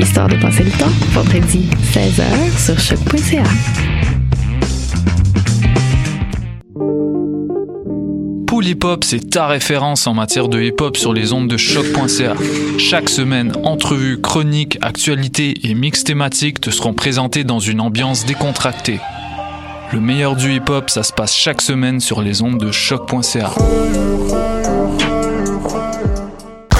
Histoire de passer le temps, vendredi 16h sur choc.ca. Pool Hip Hop, c'est ta référence en matière de hip hop sur les ondes de choc.ca. Chaque semaine, entrevues, chroniques, actualités et mix thématiques te seront présentés dans une ambiance décontractée. Le meilleur du hip hop, ça se passe chaque semaine sur les ondes de choc.ca.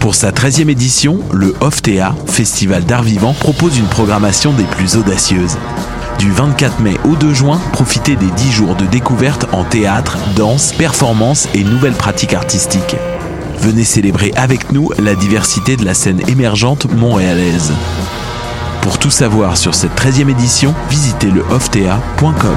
Pour sa 13e édition, le OFTEA, Festival d'art vivant, propose une programmation des plus audacieuses. Du 24 mai au 2 juin, profitez des 10 jours de découverte en théâtre, danse, performance et nouvelles pratiques artistiques. Venez célébrer avec nous la diversité de la scène émergente montréalaise. Pour tout savoir sur cette 13e édition, visitez le oftea.com.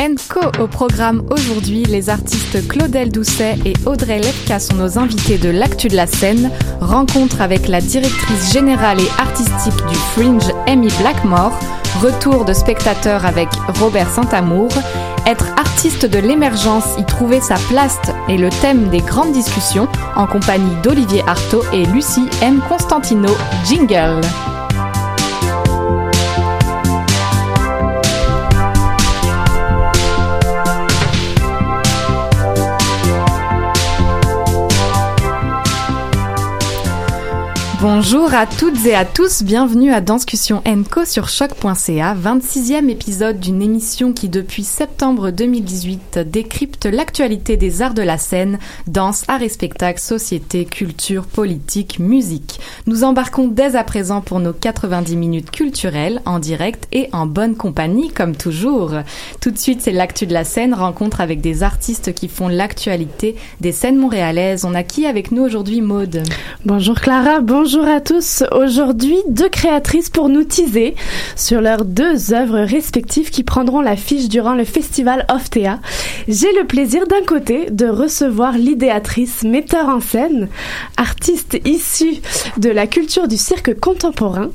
Co au programme aujourd'hui, les artistes Claudel Doucet et Audrey Lepka sont nos invités de l'actu de la scène, rencontre avec la directrice générale et artistique du Fringe, Amy Blackmore, retour de spectateurs avec Robert Saint-Amour, être artiste de l'émergence, y trouver sa place et le thème des grandes discussions en compagnie d'Olivier Artaud et Lucie M. Constantino. Jingle! Bonjour à toutes et à tous, bienvenue à Danscussion Co sur choc.ca, 26e épisode d'une émission qui depuis septembre 2018 décrypte l'actualité des arts de la scène, danse, art et société, culture, politique, musique. Nous embarquons dès à présent pour nos 90 minutes culturelles en direct et en bonne compagnie comme toujours. Tout de suite, c'est l'actu de la scène, rencontre avec des artistes qui font l'actualité des scènes montréalaises. On a qui avec nous aujourd'hui, Maude? Bonjour Clara, bonjour à tous. Aujourd'hui, deux créatrices pour nous teaser sur leurs deux œuvres respectives qui prendront l'affiche durant le festival Oftea. J'ai le plaisir d'un côté de recevoir l'idéatrice, metteur en scène, artiste issue de la culture du cirque contemporain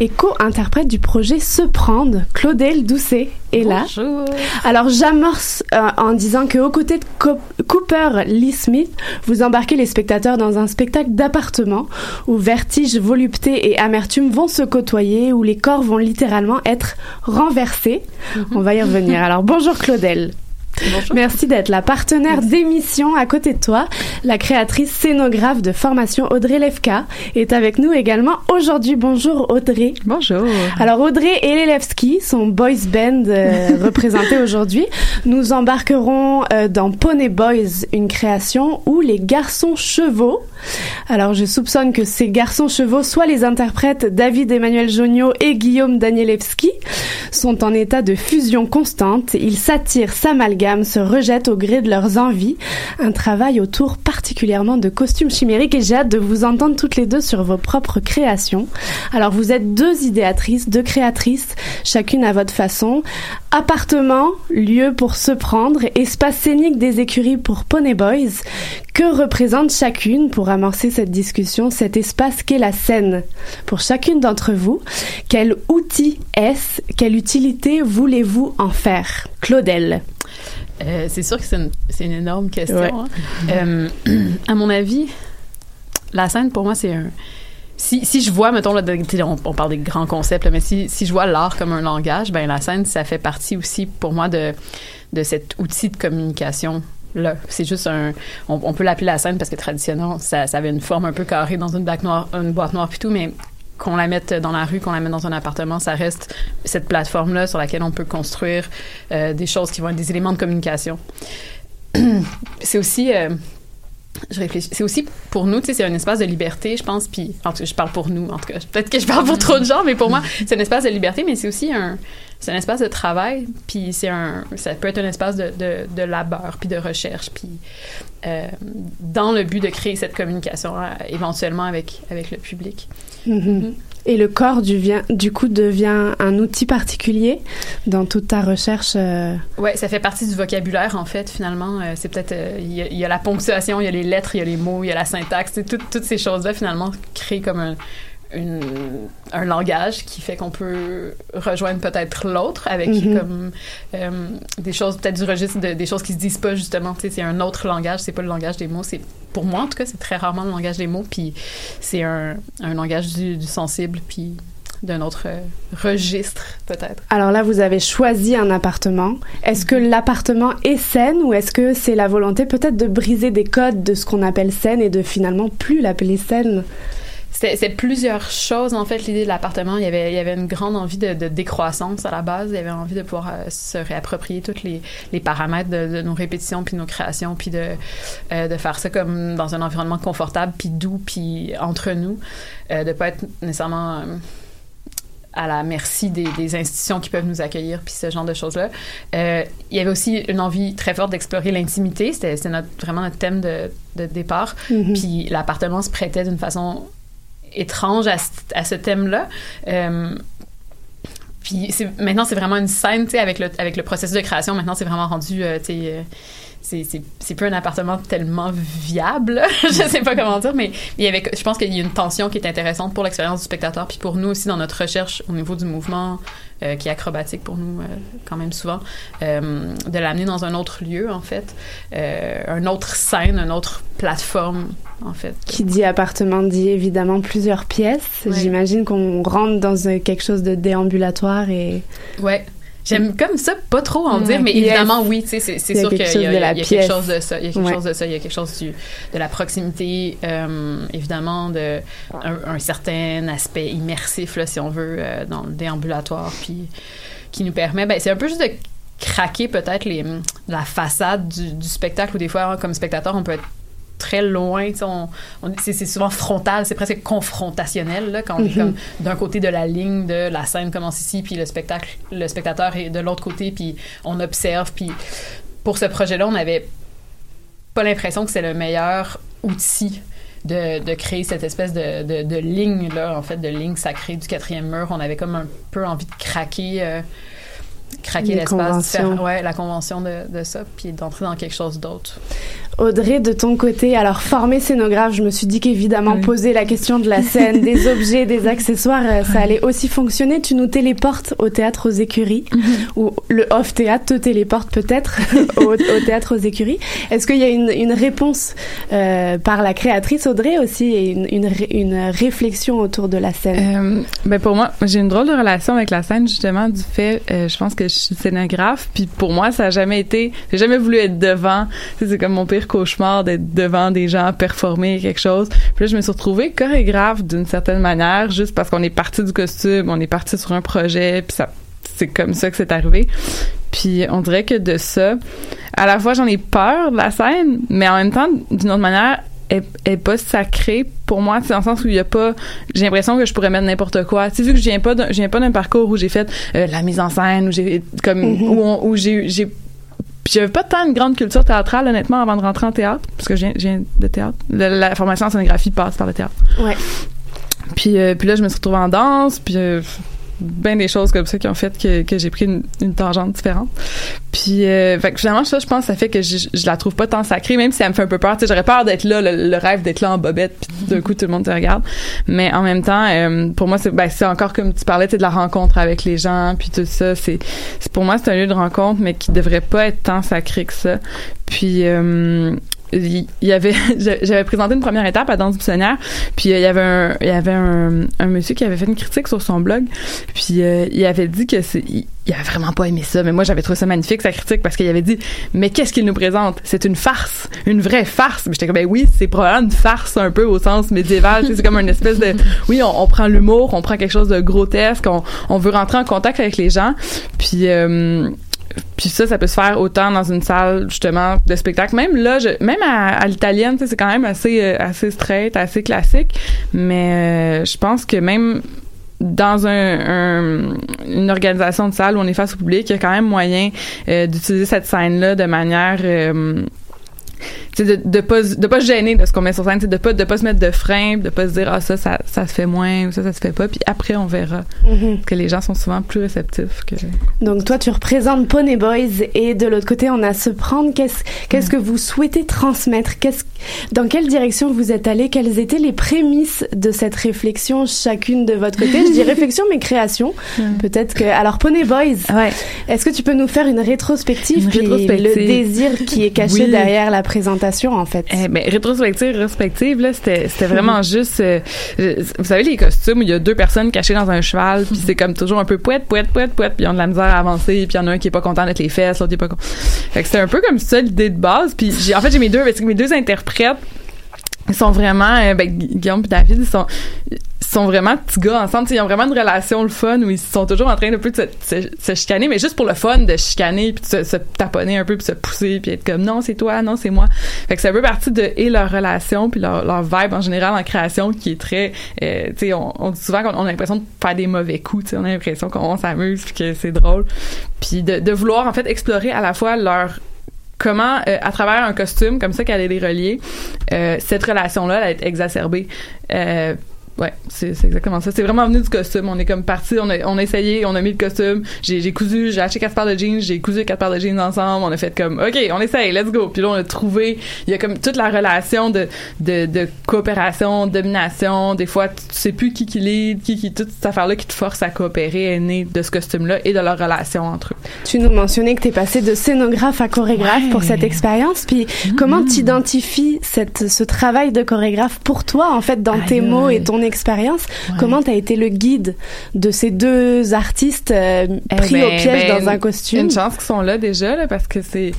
et co-interprète du projet Se Prendre, Claudel Doucet est là. Bonjour. Alors j'amorce euh, en disant que aux côtés de Co- Cooper Lee Smith, vous embarquez les spectateurs dans un spectacle d'appartement où vertige, volupté et amertume vont se côtoyer, où les corps vont littéralement être renversés. On va y revenir. Alors bonjour Claudel. Merci d'être la partenaire d'émission à côté de toi. La créatrice scénographe de formation Audrey Levka est avec nous également aujourd'hui. Bonjour Audrey. Bonjour. Alors Audrey et Lelewski, son boys band euh, représenté aujourd'hui, nous embarquerons euh, dans Pony Boys, une création où les garçons chevaux. Alors je soupçonne que ces garçons chevaux, soit les interprètes David Emmanuel Jonio et Guillaume Danielewski, sont en état de fusion constante. Ils s'attirent, s'amalgament se rejettent au gré de leurs envies. Un travail autour particulièrement de costumes chimériques et j'ai hâte de vous entendre toutes les deux sur vos propres créations. Alors vous êtes deux idéatrices, deux créatrices, chacune à votre façon. Appartement, lieu pour se prendre, espace scénique des écuries pour Pony Boys. Que représente chacune, pour amorcer cette discussion, cet espace qu'est la scène? Pour chacune d'entre vous, quel outil est-ce Quelle utilité voulez-vous en faire? Claudel. Euh, c'est sûr que c'est une, une énorme question. Ouais. hein. Euh, à mon avis, la scène, pour moi, c'est un... Si, si je vois, mettons, là, on, on parle des grands concepts, là, mais si, si je vois l'art comme un langage, ben la scène, ça fait partie aussi, pour moi, de, de cet outil de communication. Là, c'est juste un. On, on peut l'appeler la scène parce que traditionnellement, ça, ça avait une forme un peu carrée dans une, noire, une boîte noire puis tout, mais qu'on la mette dans la rue, qu'on la mette dans un appartement, ça reste cette plateforme-là sur laquelle on peut construire euh, des choses qui vont être des éléments de communication. c'est aussi. Je réfléchis. C'est aussi pour nous, tu sais, c'est un espace de liberté, je pense. Puis, en tout cas, je parle pour nous. En tout cas, peut-être que je parle pour trop de gens, mais pour moi, c'est un espace de liberté, mais c'est aussi un, c'est un espace de travail. Puis, c'est un, ça peut être un espace de, de, de labeur, puis de recherche, puis euh, dans le but de créer cette communication euh, éventuellement avec avec le public. Mhm. Et le corps du, du coup devient un outil particulier dans toute ta recherche. euh, Ouais, ça fait partie du vocabulaire en fait. Finalement, Euh, c'est peut-être euh, il y, a- la ponctuation, il y a les lettres, il y a les mots, il y a la syntaxe. Tout- toutes ces choses-là finalement créent comme un, une- un langage qui fait qu'on peut rejoindre peut-être l'autre avec Mhm. comme euh, des choses peut-être du registre de- des choses qui se disent pas justement. Tu sais, c'est un autre langage. C'est pas le langage des mots. C'est pour moi en tout cas, c'est très rarement le langage des mots. Puis c'est un, un langage du, du sensible. Puis d'un autre euh, registre peut-être. Alors là, vous avez choisi un appartement. Est-ce que l'appartement est scène ou est-ce que c'est la volonté peut-être de briser des codes de ce qu'on appelle scène et de finalement plus l'appeler scène C'était c'est plusieurs choses, en fait, l'idée de l'appartement. Il y avait, il y avait une grande envie de, de décroissance à la base. Il y avait envie de pouvoir euh, se réapproprier tous les, les paramètres de, de nos répétitions, puis nos créations, puis de, euh, de faire ça comme dans un environnement confortable, puis doux, puis entre nous. Euh, de pas être nécessairement... euh, à la merci des, des institutions qui peuvent nous accueillir, puis ce genre de choses-là. Euh, il y avait aussi une envie très forte d'explorer l'intimité. C'était notre, vraiment notre thème de, de départ. Mhm. Puis l'appartement se prêtait d'une façon étrange à, ce- thème-là. Euh, puis maintenant, c'est vraiment une scène, tu sais, avec le, processus de création. Maintenant, c'est vraiment rendu, euh, tu euh, c'est plus un appartement tellement viable. je sais pas comment dire, mais il y avait, je pense qu'il y a une tension qui est intéressante pour l'expérience du spectateur, puis pour nous aussi dans notre recherche au niveau du mouvement, euh, qui est acrobatique pour nous euh, quand même souvent, euh, de l'amener dans un autre lieu, en fait, une autre scène, une autre plateforme, en fait. Qui dit appartement dit évidemment plusieurs pièces. Ouais. J'imagine qu'on rentre dans quelque chose de déambulatoire et Ouais. J'aime comme ça pas trop en dire, mais évidemment, oui, tu sais, c'est sûr qu'il y, a- y y quelque chose de ça. Il y a quelque Ouais. chose de ça. Il y a quelque chose du, de la proximité, euh, évidemment, de un, un certain aspect immersif, là, si on veut, euh, dans le déambulatoire, puis qui nous permet, ben, c'est un peu juste de craquer peut-être les la façade du, du spectacle où des fois, comme spectateur, on peut être très loin, on, on- c'est souvent frontal, c'est presque confrontationnel là, quand on est Mhm. comme d'un côté de la ligne de la scène commence ici, puis le spectacle, le spectateur est de l'autre côté, puis on observe, puis pour ce projet-là, on n'avait pas l'impression que c'est le meilleur outil de, de créer cette espèce de, de, de ligne là, en fait, de ligne sacrée du quatrième mur. On avait comme un peu envie de craquer. euh, craquer Les l'espace ouais la convention de, de ça puis d'entrer dans quelque chose d'autre. Audrey, de ton côté, alors formée scénographe, je me suis dit qu'évidemment poser la question de la scène, des objets, des accessoires, euh, ça allait aussi fonctionner. Tu nous téléportes au théâtre aux écuries, ou le off théâtre te téléporte peut-être au, au théâtre aux écuries. Est-ce qu'il y a une, une réponse euh, par la créatrice Audrey aussi et une, une, ré- une réflexion autour de la scène? Euh, ben pour moi, j'ai une drôle de relation avec la scène justement du fait, euh, je pense que je suis scénographe, puis pour moi ça a jamais été, j'ai jamais voulu être devant. C'est comme mon pire cauchemar d'être devant des gens performer quelque chose. Puis là je me suis retrouvée chorégraphe d'une certaine manière, juste parce qu'on est parti du costume, on est parti sur un projet, puis ça, c'est comme ça que c'est arrivé. Puis on dirait que de ça, à la fois j'en ai peur de la scène, mais en même temps d'une autre manière est, est pas sacrée pour moi c'est dans le sens où il y a pas j'ai l'impression que je pourrais mettre n'importe quoi tu sais vu que je viens pas d'un, je viens pas d'un parcours où j'ai fait euh, la mise en scène où j'ai comme Mhm. où, on- où j'ai j'ai j'avais pas tant une grande culture théâtrale, honnêtement, avant de rentrer en théâtre, parce que je viens, je viens de théâtre. La, la formation en scénographie passe par le théâtre. Ouais. Puis, euh, puis là, je me suis retrouvée en danse, puis euh, ben des choses comme ça qui ont fait que, que j'ai pris une, une tangente différente. Puis, euh, fait que finalement, ça, je pense, ça fait que je, je la trouve pas tant sacrée, même si elle me fait un peu peur. Tu sais, j'aurais peur d'être là, le, le rêve d'être là en bobette, puis d'un coup, tout le monde te regarde. Mais en même temps, euh, pour moi, c'est ben, encore comme tu parlais, tu sais, de la rencontre avec les gens, puis tout ça. C'est c'est- pour moi, c'est un lieu de rencontre, mais qui devrait pas être tant sacré que ça. Puis, euh, il y avait j'avais présenté une première étape à danse buissonnière puis euh, il y avait un il y avait un, un monsieur qui avait fait une critique sur son blog puis euh, il avait dit que c'est il, avait vraiment pas aimé ça mais moi j'avais trouvé ça magnifique sa critique parce qu'il avait dit mais qu'est-ce qu'il nous présente? C'est une farce une vraie farce mais j'étais comme ben oui c'est probablement une farce un peu au sens médiéval c'est comme une espèce de oui on, on prend l'humour on prend quelque chose de grotesque on, on veut rentrer en contact avec les gens puis euh, puis ça, ça peut se faire autant dans une salle justement de spectacle. Même là, je, même à, l'italienne, c'est quand même assez euh, assez straight, assez classique. Mais euh, je pense que même dans un, un- une organisation de salle où on est face au public, il y a quand même moyen euh, d'utiliser cette scène-là de manière de, de pas de pas se gêner de ce qu'on met sur scène, de pas de pas se mettre de frein, de pas se dire ah ça ça ça se fait moins ou ça ça se fait pas, puis après on verra. Mhm. Parce que les gens sont souvent plus réceptifs que Donc toi, tu représentes Pony Boys et de l'autre côté, on a Se Prendre. Qu'est-ce qu'est-ce que vous souhaitez transmettre? Qu'est-ce dans quelle direction vous êtes allé? Quelles étaient les prémices de cette réflexion chacune de votre côté? Je dis réflexion mais création. Peut-être que alors Pony Boys. Est-ce que tu peux nous faire une rétrospective? Une rétrospective. le désir qui est caché Oui. derrière la présentation en fait Eh ben, rétrospective, rétrospective, là, c'était, c'était vraiment juste, euh, vous savez, les costumes où il y a deux personnes cachées dans un cheval, puis c'est comme toujours un peu pouette, pouette, pouette, pouette, puis ils ont de la misère à avancer, puis il y en a un qui est pas content d'être les fesses, l'autre qui est pas content. Fait que c'était un peu comme ça l'idée de base, puis j'ai, en fait, j'ai mes deux, mes deux interprètes, ils sont vraiment, euh, ben, Gu- Guillaume et David, ils sont, sont vraiment petits gars ensemble. Ils ont vraiment une relation le fun où ils sont toujours en train de peu de se, se- chicaner, mais juste pour le fun de chicaner puis de se, taponner un peu puis se pousser puis être comme non c'est toi, non c'est moi. Fait que c'est un peu partie de et leur relation puis leur, vibe en général en création qui est très, euh, tu sais, on, dit souvent qu'on on a l'impression de faire des mauvais coups. Tu sais, on a l'impression qu'on s'amuse puis que c'est drôle. Puis de, vouloir en fait explorer à la fois leur comment, euh, à travers un costume comme ça qu'elle est les relier, euh, cette relation-là, elle être exacerbée. Euh, Ouais, c'est c'est exactement ça. C'est vraiment venu du costume. On est comme parti, on a, on a essayé, on a mis le costume. J'ai j'ai cousu, j'ai acheté quatre paires de jeans, j'ai cousu quatre paires de jeans ensemble. On a fait comme, ok, on essaye, let's go. Puis là, on a trouvé, il y a comme toute la relation de, de, de coopération, domination. Des fois, tu sais plus qui qui lead, qui qui, toute cette affaire-là qui te force à coopérer est née de ce costume-là et de leur relation entre eux. Tu nous mentionnais que tu es passé de scénographe à chorégraphe Ouais. pour cette expérience. Puis Mm-hmm. comment tu identifies cette, ce travail de chorégraphe pour toi, en fait, dans tes mots et ton expérience? Ouais. Comment tu as été le guide de ces deux artistes euh, pris Eh au ben, piège ben, dans un costume? Une chance qu'ils sont là déjà, là, parce que c'est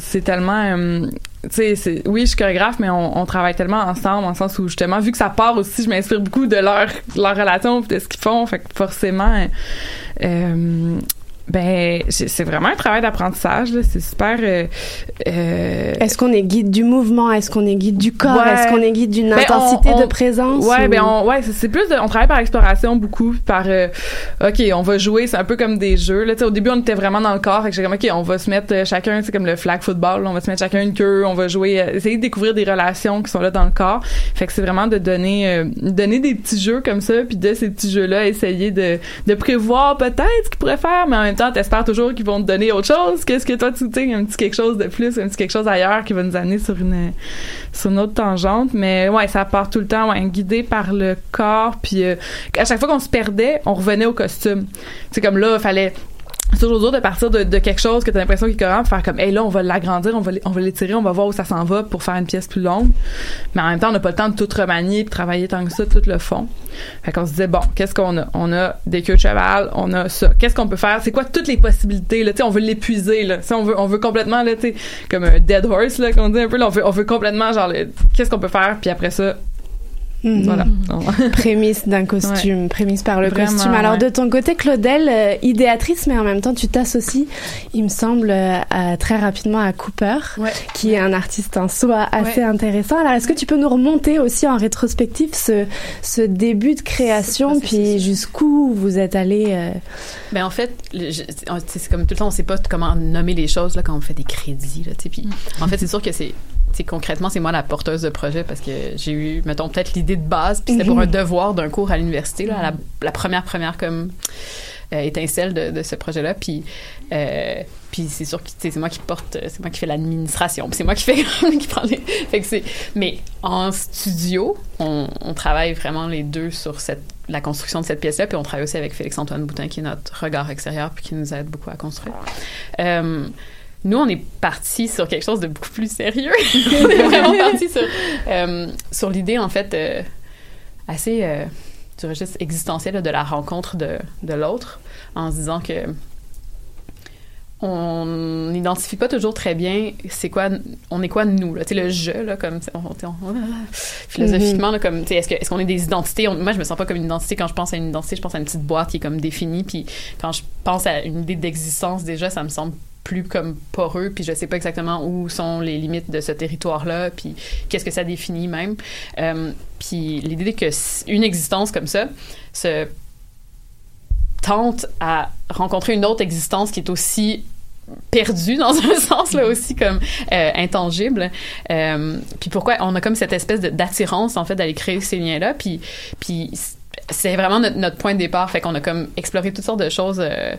c'est tellement euh, tu sais oui je suis chorégraphe mais on, on travaille tellement ensemble en sens où justement vu que ça part aussi je m'inspire beaucoup de leur leur relation de ce qu'ils font fait que forcément euh, ben c'est vraiment un travail d'apprentissage là c'est super euh, euh, Est-ce qu'on est guide du mouvement? Est-ce qu'on est guide du corps? Ouais. Est-ce qu'on est guide d'une Ben, intensité on- de présence? Ouais, ou- ben on, ouais, c'est plus de, on travaille par exploration beaucoup, par euh, ok, on va jouer, c'est un peu comme des jeux. Là, tu sais, au début on était vraiment dans le corps, que j'étais comme ok, on va se mettre euh, chacun, c'est comme le flag football, là, on va se mettre chacun une queue, on va jouer, euh, essayer de découvrir des relations qui sont là dans le corps. Fait que c'est vraiment de donner, euh, donner des petits jeux comme ça, puis de ces petits jeux-là, essayer de, de prévoir peut-être ce qu'ils pourraient faire, mais en même temps t'espères toujours qu'ils vont te donner autre chose. Qu'est-ce que toi tu sais, un petit quelque chose de plus, un petit quelque chose ailleurs qui va nous amener sur une sur une autre tangente. Mais ouais ça part tout le temps ouais guidé par le corps. Puis euh, à chaque fois qu'on se perdait on revenait au costume. C'est comme là fallait c'est toujours dur de partir de, quelque chose que t'as l'impression qu'il est cohérent, faire comme, hey là, on va l'agrandir, on va, l'étirer, on va voir où ça s'en va pour faire une pièce plus longue. Mais en même temps, on n'a pas le temps de tout remanier puis travailler tant que ça, tout le fond. Fait qu'on se disait, bon, qu'est-ce qu'on a? On a des queues de cheval, on a ça. Qu'est-ce qu'on peut faire? C'est quoi toutes les possibilités, là? Tu on veut l'épuiser, là. Tu sais, on veut, on veut complètement, là, tu comme un dead horse, là, qu'on dit un peu, là, on veut, on veut complètement, genre, qu'est-ce qu'on peut faire? Puis après ça, Mhm. Voilà. prémisse d'un costume, prémisse par le Vraiment, costume. Alors ouais. de ton côté, Claudel, euh, idéatrice, mais en même temps, tu t'associes, il me semble, euh, à- très rapidement à Cooper, Ouais. qui est un artiste en soi assez Ouais. intéressant. Alors est-ce que tu peux nous remonter aussi en rétrospective ce, ce début de création, puis jusqu'où vous êtes allé euh, Ben en fait, c'est comme tout le temps, on sait pas comment nommer les choses là quand on fait des crédits là. Puis en fait, c'est sûr que c'est concrètement, c'est moi la porteuse de projet parce que j'ai eu, mettons, peut-être l'idée de base, puis c'était pour Mhm. un devoir d'un cours à l'université, là, à la, la première, première comme euh, étincelle de, de ce projet-là. Puis, euh, puis c'est sûr que c'est moi qui porte, c'est moi qui fais l'administration, puis c'est moi qui fais qui prend les. Fait que c'est. Mais en studio, on, on travaille vraiment les deux sur cette la construction de cette pièce-là, puis on travaille aussi avec Félix-Antoine Boutin, qui est notre regard extérieur, puis qui nous aide beaucoup à construire. Euh, nous, on est parti sur quelque chose de beaucoup plus sérieux. on est vraiment parti sur, euh, sur l'idée, en fait, euh, assez euh, du registre existentiel de la rencontre de, de l'autre, en se disant que on n'identifie pas toujours très bien c'est quoi on est quoi nous là. Tu sais le je là comme on, on- on- philosophiquement là comme tu sais est-ce que est-ce qu'on est des identités? Moi je me sens pas comme une identité quand je pense à une identité. Je pense à une petite boîte qui est comme définie. Puis quand je pense à une idée d'existence déjà ça me semble plus comme poreux. Puis je sais pas exactement où sont les limites de ce territoire là puis qu'est-ce que ça définit même. Euh, puis l'idée que une existence comme ça se tente à rencontrer une autre existence qui est aussi perdue dans un sens là aussi comme euh, intangible. Euh, puis pourquoi on a comme cette espèce d'attirance en fait d'aller créer ces liens là puis puis c'est vraiment notre, notre point de départ. Fait qu'on a comme exploré toutes sortes de choses euh,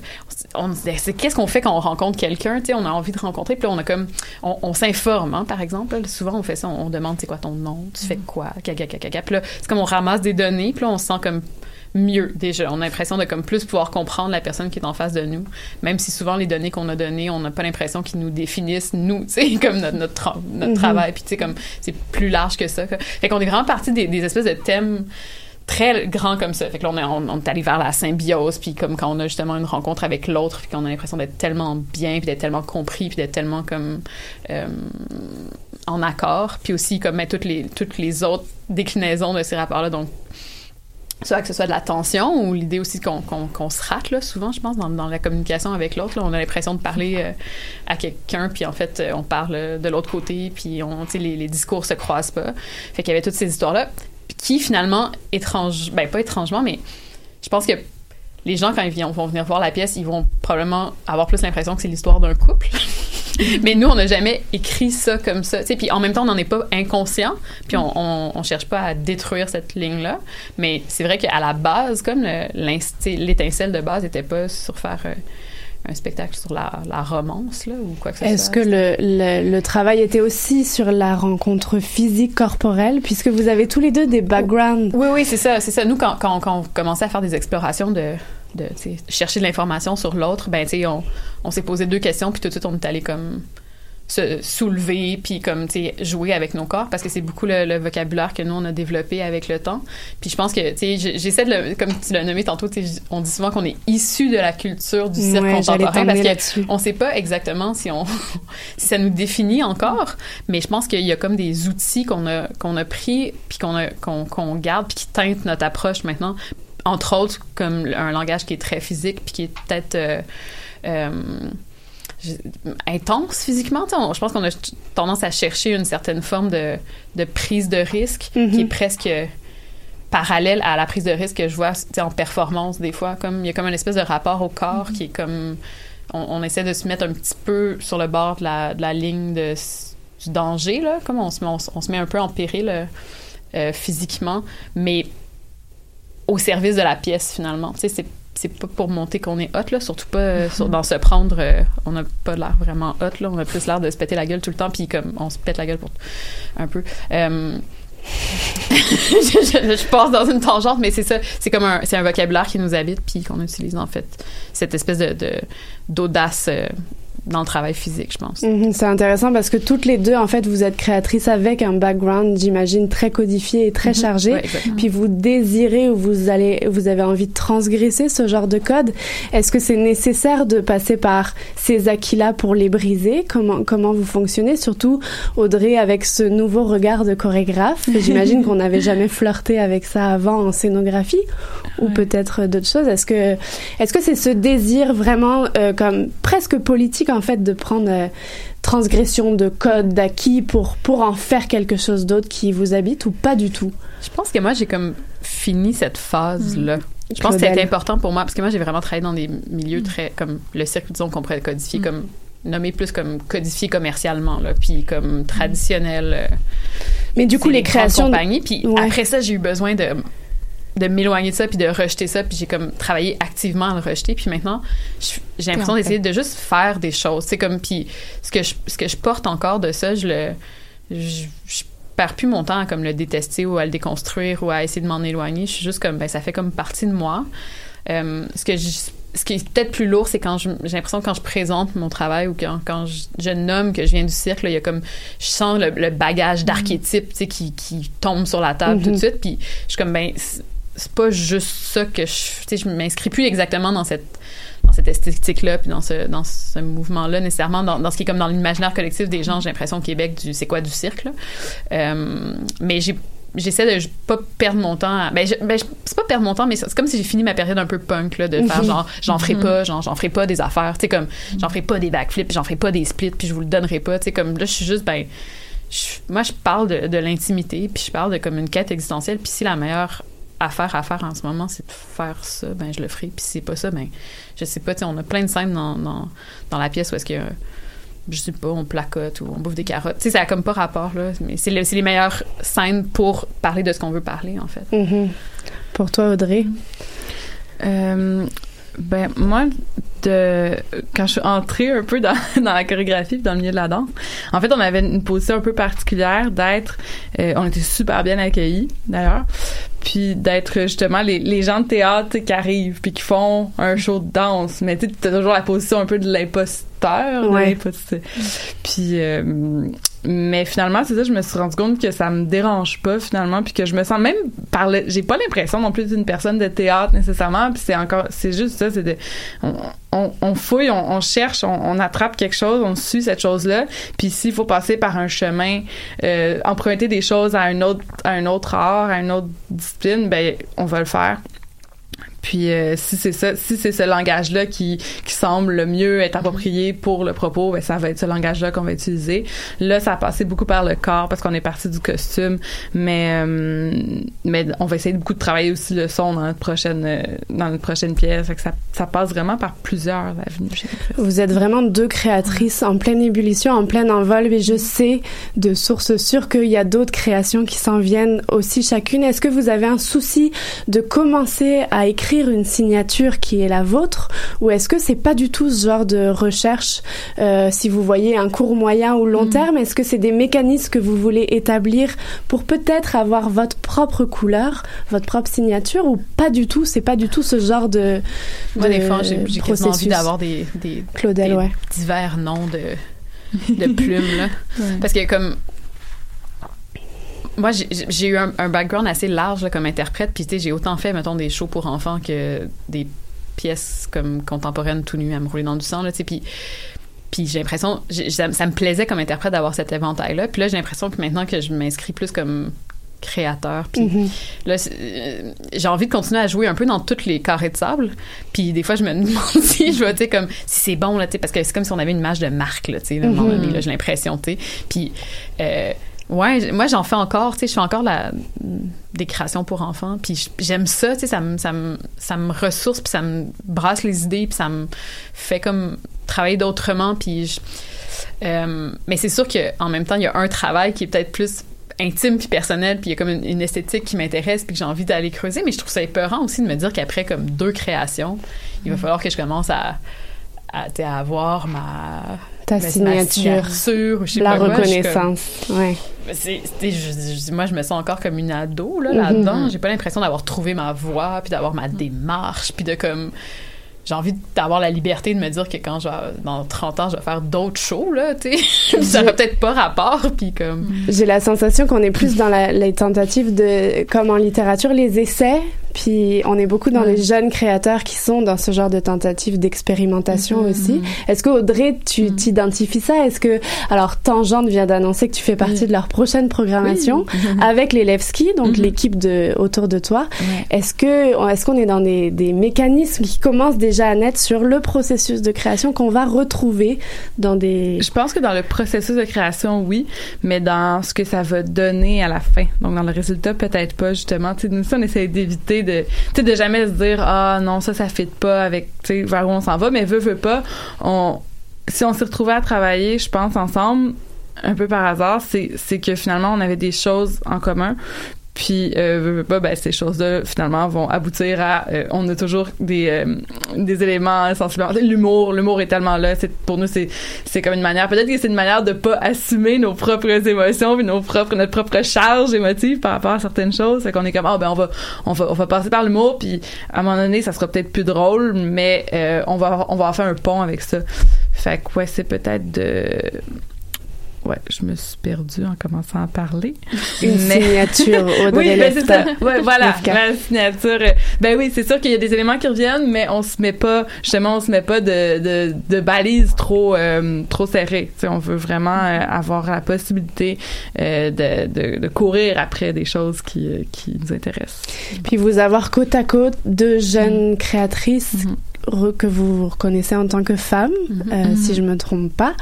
on c'est qu'est-ce qu'on fait quand on rencontre quelqu'un? Tu sais on a envie de rencontrer. Puis là on a comme on, on s'informe hein, par exemple. Là. souvent on fait ça on, on demande c'est quoi ton nom? Tu fais quoi? Caca caca caca. Puis là c'est comme on ramasse des données. Puis là on se sent comme mieux déjà. On a l'impression de comme plus pouvoir comprendre la personne qui est en face de nous, même si souvent les données qu'on a données, on n'a pas l'impression qu'ils nous définissent nous, tu sais, comme notre notre, tra- notre Mhm. travail. Puis tu sais comme c'est plus large que ça. quoi. Fait qu'on est vraiment parti des, des espèces de thèmes très grands comme ça. Fait que là, on est, on, on est allé vers la symbiose, puis comme quand on a justement une rencontre avec l'autre, puis qu'on a l'impression d'être tellement bien, puis d'être tellement compris, puis d'être tellement comme euh, en accord, puis aussi comme ben, toutes les toutes les autres déclinaisons de ces rapports-là. Donc soit que ce soit de la tension ou l'idée aussi qu'on se rate là souvent je pense dans, dans la communication avec l'autre on a l'impression de parler euh, à quelqu'un puis en fait euh, on parle euh, de l'autre côté puis on les, les discours se croisent pas. Fait qu'il y avait toutes ces histoires là qui finalement étrange ben pas étrangement mais je pense que les gens quand ils vont venir voir la pièce ils vont probablement avoir plus l'impression que c'est l'histoire d'un couple mais nous on n'a jamais écrit ça comme ça. Puis en même temps on n'en est pas inconscient puis on, on cherche pas à détruire cette ligne là mais c'est vrai qu'à la base comme l'étincelle de base n'était pas sur faire euh, un spectacle sur la, la romance là ou quoi que ce soit. Est-ce que le, le, le travail était aussi sur la rencontre physique corporelle, puisque vous avez tous les deux des backgrounds? Oui, oui, c'est ça, c'est ça. Nous, quand, quand, quand on commençait à faire des explorations de, de chercher de l'information sur l'autre, ben, tu on, on s'est posé deux questions, puis tout de suite, on est allé comme se soulever, puis comme, tu jouer avec nos corps, parce que c'est beaucoup le, le vocabulaire que nous, on a développé avec le temps. Puis je pense que, tu sais, j'ai- j'essaie de le, comme tu l'as nommé tantôt, on dit souvent qu'on est issu de la culture du cirque Ouais, contemporain, parce t'emmener que là-dessus. on sait pas exactement si on si ça nous définit encore mais je pense qu'il y a comme des outils qu'on a qu'on a pris puis qu'on qu'on qu'on garde puis qui teintent notre approche maintenant entre autres comme un langage qui est très physique puis qui est peut-être euh, euh, intense physiquement. On- je pense qu'on a tendance à chercher une certaine forme de, de prise de risque Mhm. qui est presque parallèle à la prise de risque que je vois en performance des fois. Comme, il y a comme une espèce de rapport au corps qui est comme... On, on essaie de se mettre un petit peu sur le bord de la, de la ligne de, du danger, là, comme on se met, on, se- on se met un peu en péril euh, physiquement, mais au service de la pièce finalement. Tu sais, c'est c'est pas pour monter qu'on est hot là, surtout pas euh, sur- dans se prendre. euh, on n'a pas l'air vraiment hot là, on a plus l'air de se péter la gueule tout le temps, puis comme on se pète la gueule pour un peu. Euh, je, je- je passe dans une tangente, mais c'est ça. C'est comme un, c'est un vocabulaire qui nous habite, puis qu'on utilise en fait cette espèce de d'audace dans le travail physique, je pense. Mhm, c'est intéressant parce que toutes les deux, en fait, vous êtes créatrices avec un background, j'imagine, très codifié et très Mhm. chargé. Ouais, exactement. Puis vous désirez ou vous allez, vous avez envie de transgresser ce genre de code. Est-ce que c'est nécessaire de passer par ces acquis-là pour les briser? Comment comment vous fonctionnez? Surtout Audrey avec ce nouveau regard de chorégraphe. J'imagine qu'on n'avait jamais flirté avec ça avant en scénographie ou peut-être d'autres choses. Est-ce que est-ce que c'est ce désir vraiment euh, comme presque politique en fait de prendre euh, transgression de code d'acquis pour pour en faire quelque chose d'autre qui vous habite ou pas du tout? Je pense que moi, j'ai comme fini cette phase-là. Je pense que c'était important pour moi parce que moi, j'ai vraiment travaillé dans des milieux très comme le cirque, disons, qu'on pourrait codifier comme nommer plus comme codifié commercialement, là, puis comme traditionnel. euh, Mais du coup, les créations compagnies. Puis Ouais. après ça, j'ai eu besoin de de m'éloigner de ça puis de rejeter ça puis j'ai comme travaillé activement à le rejeter. Puis maintenant j'ai l'impression d'essayer de juste faire des choses. C'est comme puis ce que je ce que je porte encore de ça je le je, je perds plus mon temps à comme le détester ou à le déconstruire ou à essayer de m'en éloigner. Je suis juste comme ben ça fait comme partie de moi. Euh, ce que je ce qui est peut-être plus lourd, c'est quand j'ai l'impression que quand je présente mon travail ou quand, quand je, je nomme que je viens du cirque, là, il y a comme je sens le, le bagage d'archétypes tu sais, qui, qui tombe sur la table tout de Mhm. suite. Puis je suis comme ben c'est pas juste ça que je je m'inscris plus exactement dans cette dans cette esthétique là puis dans ce dans ce mouvement là nécessairement dans, dans ce qui est comme dans l'imaginaire collectif des gens j'ai l'impression au Québec du c'est quoi du cirque là. Euh, mais j'ai j'essaie de pas perdre mon temps à- ben, ben, c'est pas perdre mon temps mais c'est comme si j'ai fini ma période un peu punk là de faire Mhm. genre j'en ferai Mhm. pas genre j'en ferai pas des affaires tu sais comme j'en ferai pas des backflips j'en ferai pas des splits puis je vous le donnerai pas tu sais comme là je suis juste ben je- moi je parle de, de l'intimité puis je parle de comme une quête existentielle puis si la meilleure affaire à faire en ce moment c'est de faire ça ben je le ferai puis si c'est pas ça ben je sais pas tu sais on a plein de scènes dans, dans, dans la pièce où est-ce qu'il y a je sais pas, on placote ou on bouffe des carottes. Tu sais, ça a comme pas rapport, là. Mais c'est le- c'est les meilleures scènes pour parler de ce qu'on veut parler, en fait. Mhm. Pour toi, Audrey? Euh, ben, moi, de, quand je suis entrée un peu dans, dans la chorégraphie dans le milieu de la danse, en fait, on avait une position un peu particulière d'être, euh, on était super bien accueillis, d'ailleurs, puis d'être justement les, les gens de théâtre qui arrivent puis qui font un show de danse, mais tu sais, t'as toujours la position un peu de l'imposteur, Ouais. Puis, euh, mais finalement, c'est ça, je me suis rendu compte que ça me dérange pas finalement, puis que je me sens même par le, j'ai pas l'impression non plus d'une personne de théâtre nécessairement, puis c'est encore, c'est juste ça, c'est de, on, on, on fouille, on, on cherche, on, on attrape quelque chose, on suit cette chose-là, puis s'il faut passer par un chemin, euh, emprunter des choses à un autre, à un autre art, à une autre discipline, ben on va le faire. Puis euh, si c'est ça, si c'est ce langage-là qui, qui semble le mieux être approprié pour le propos, ben ça va être ce langage-là qu'on va utiliser. Là, ça a passé beaucoup par le corps parce qu'on est parti du costume, mais euh, mais on va essayer beaucoup de travailler aussi le son dans notre prochaine euh, dans notre prochaine pièce. Fait que ça, ça passe vraiment par plusieurs avenues. Vous êtes vraiment deux créatrices en pleine ébullition, en plein envol, et je sais de sources sûres qu'il y a d'autres créations qui s'en viennent aussi chacune. Est-ce que vous avez un souci de commencer à écrire une signature qui est la vôtre, ou est-ce que c'est pas du tout ce genre de recherche, euh, si vous voyez un court, moyen ou long terme, est-ce que c'est des mécanismes que vous voulez établir pour peut-être avoir votre propre couleur, votre propre signature, ou pas du tout, c'est pas du tout ce genre de, Moi, de des fois, j'ai quasiment envie d'avoir des, des, Claudel, des ouais. divers noms de, de plumes, là. Ouais. Parce que, comme. Moi, j'ai- eu un, un background assez large là, comme interprète, puis tu sais, j'ai autant fait, mettons, des shows pour enfants que des pièces comme contemporaines tout nues à me rouler dans du sang, là, tu sais, puis. Puis j'ai l'impression, ça, ça me plaisait comme interprète d'avoir cet éventail-là. Puis là, j'ai l'impression que maintenant que je m'inscris plus comme créateur, puis Mhm. là, euh, j'ai envie de continuer à jouer un peu dans toutes les carrés de sable. Puis des fois, je me demande si je vais, tu sais, comme, si c'est bon, là, tu sais, parce que c'est comme si on avait une image de marque, là, tu sais, à un moment donné, là, j'ai l'impression, tu sais. Puis, euh, ouais, moi, j'en fais encore, tu sais, je fais encore la, des créations pour enfants. Puis j'aime ça, tu sais, ça me, ça, me, ça ressource, puis ça me brasse les idées, puis ça me fait comme travailler d'autrement. Puis, je- euh, mais c'est sûr qu'en même temps, il y a un travail qui est peut-être plus intime puis personnel puis il y a comme une, esthétique qui m'intéresse puis que j'ai envie d'aller creuser mais je trouve ça épeurant aussi de me dire qu'après comme deux créations il va falloir que je commence à à, à avoir ma Ta ma- ma signature. signature ou je sais La pas quoi. Je suis comme- reconnaissance, ouais. c'est, c'est- je- je- moi, je me sens encore comme une ado là, Mhm. là-dedans. J'ai pas l'impression d'avoir trouvé ma voix, puis d'avoir ma démarche, puis de comme. J'ai envie d'avoir la liberté de me dire que quand je vais, dans 30 ans, je vais faire d'autres shows, là, tu sais. ça n'aurait peut-être pas rapport, puis comme... J'ai la sensation qu'on est plus dans la, les tentatives de, comme en littérature, les essais, puis on est beaucoup dans les jeunes créateurs qui sont dans ce genre de tentatives d'expérimentation Mhm, aussi. Est-ce que Audrey, tu t'identifies ça? Est-ce que alors Tangente vient d'annoncer que tu fais partie de leur prochaine programmation Oui. avec les Levski, donc l'équipe de autour de toi. Est-ce que est-ce qu'on est dans des, des mécanismes qui commencent déjà à naître sur le processus de création qu'on va retrouver dans des Je pense que dans le processus de création, oui, mais dans ce que ça va donner à la fin. Donc, dans le résultat, peut-être pas, justement. Tu nous, on essaie d'éviter de, de jamais se dire, ah, non, ça, ça fit pas avec, tu vers où on s'en va, mais veut, veut pas, on, si on s'est retrouvés à travailler, je pense, ensemble, un peu par hasard, c'est que finalement, on avait des choses en commun. Puis, euh, ben, ces choses-là, finalement, vont aboutir à... euh, on a toujours des, euh, des éléments sensiblement... L'humour, l'humour est tellement là. C'est, pour nous, c'est, c'est comme une manière... Peut-être que c'est une manière de pas assumer nos propres émotions puis nos propres, notre propre charge émotive par rapport à certaines choses. Fait qu'on est comme, ah, ben, on va, on va, on va passer par l'humour, puis à un moment donné, ça sera peut-être plus drôle, mais euh, on va on va faire un pont avec ça. Fait que, ouais, c'est peut-être de... Ouais, je me suis perdue en commençant à parler. Une signature Audrey Oui, ben c'est ça. Ouais, voilà, la signature. Ben oui, c'est sûr qu'il y a des éléments qui reviennent, mais on se met pas, justement, on se met pas de, de, de balises trop, euh, trop serrées. Tu sais, on veut vraiment euh, avoir la possibilité euh, de, de, de courir après des choses qui, euh, qui nous intéressent. Puis vous avoir côte à côte deux jeunes créatrices re- que vous reconnaissez en tant que femmes, euh, si je me trompe pas.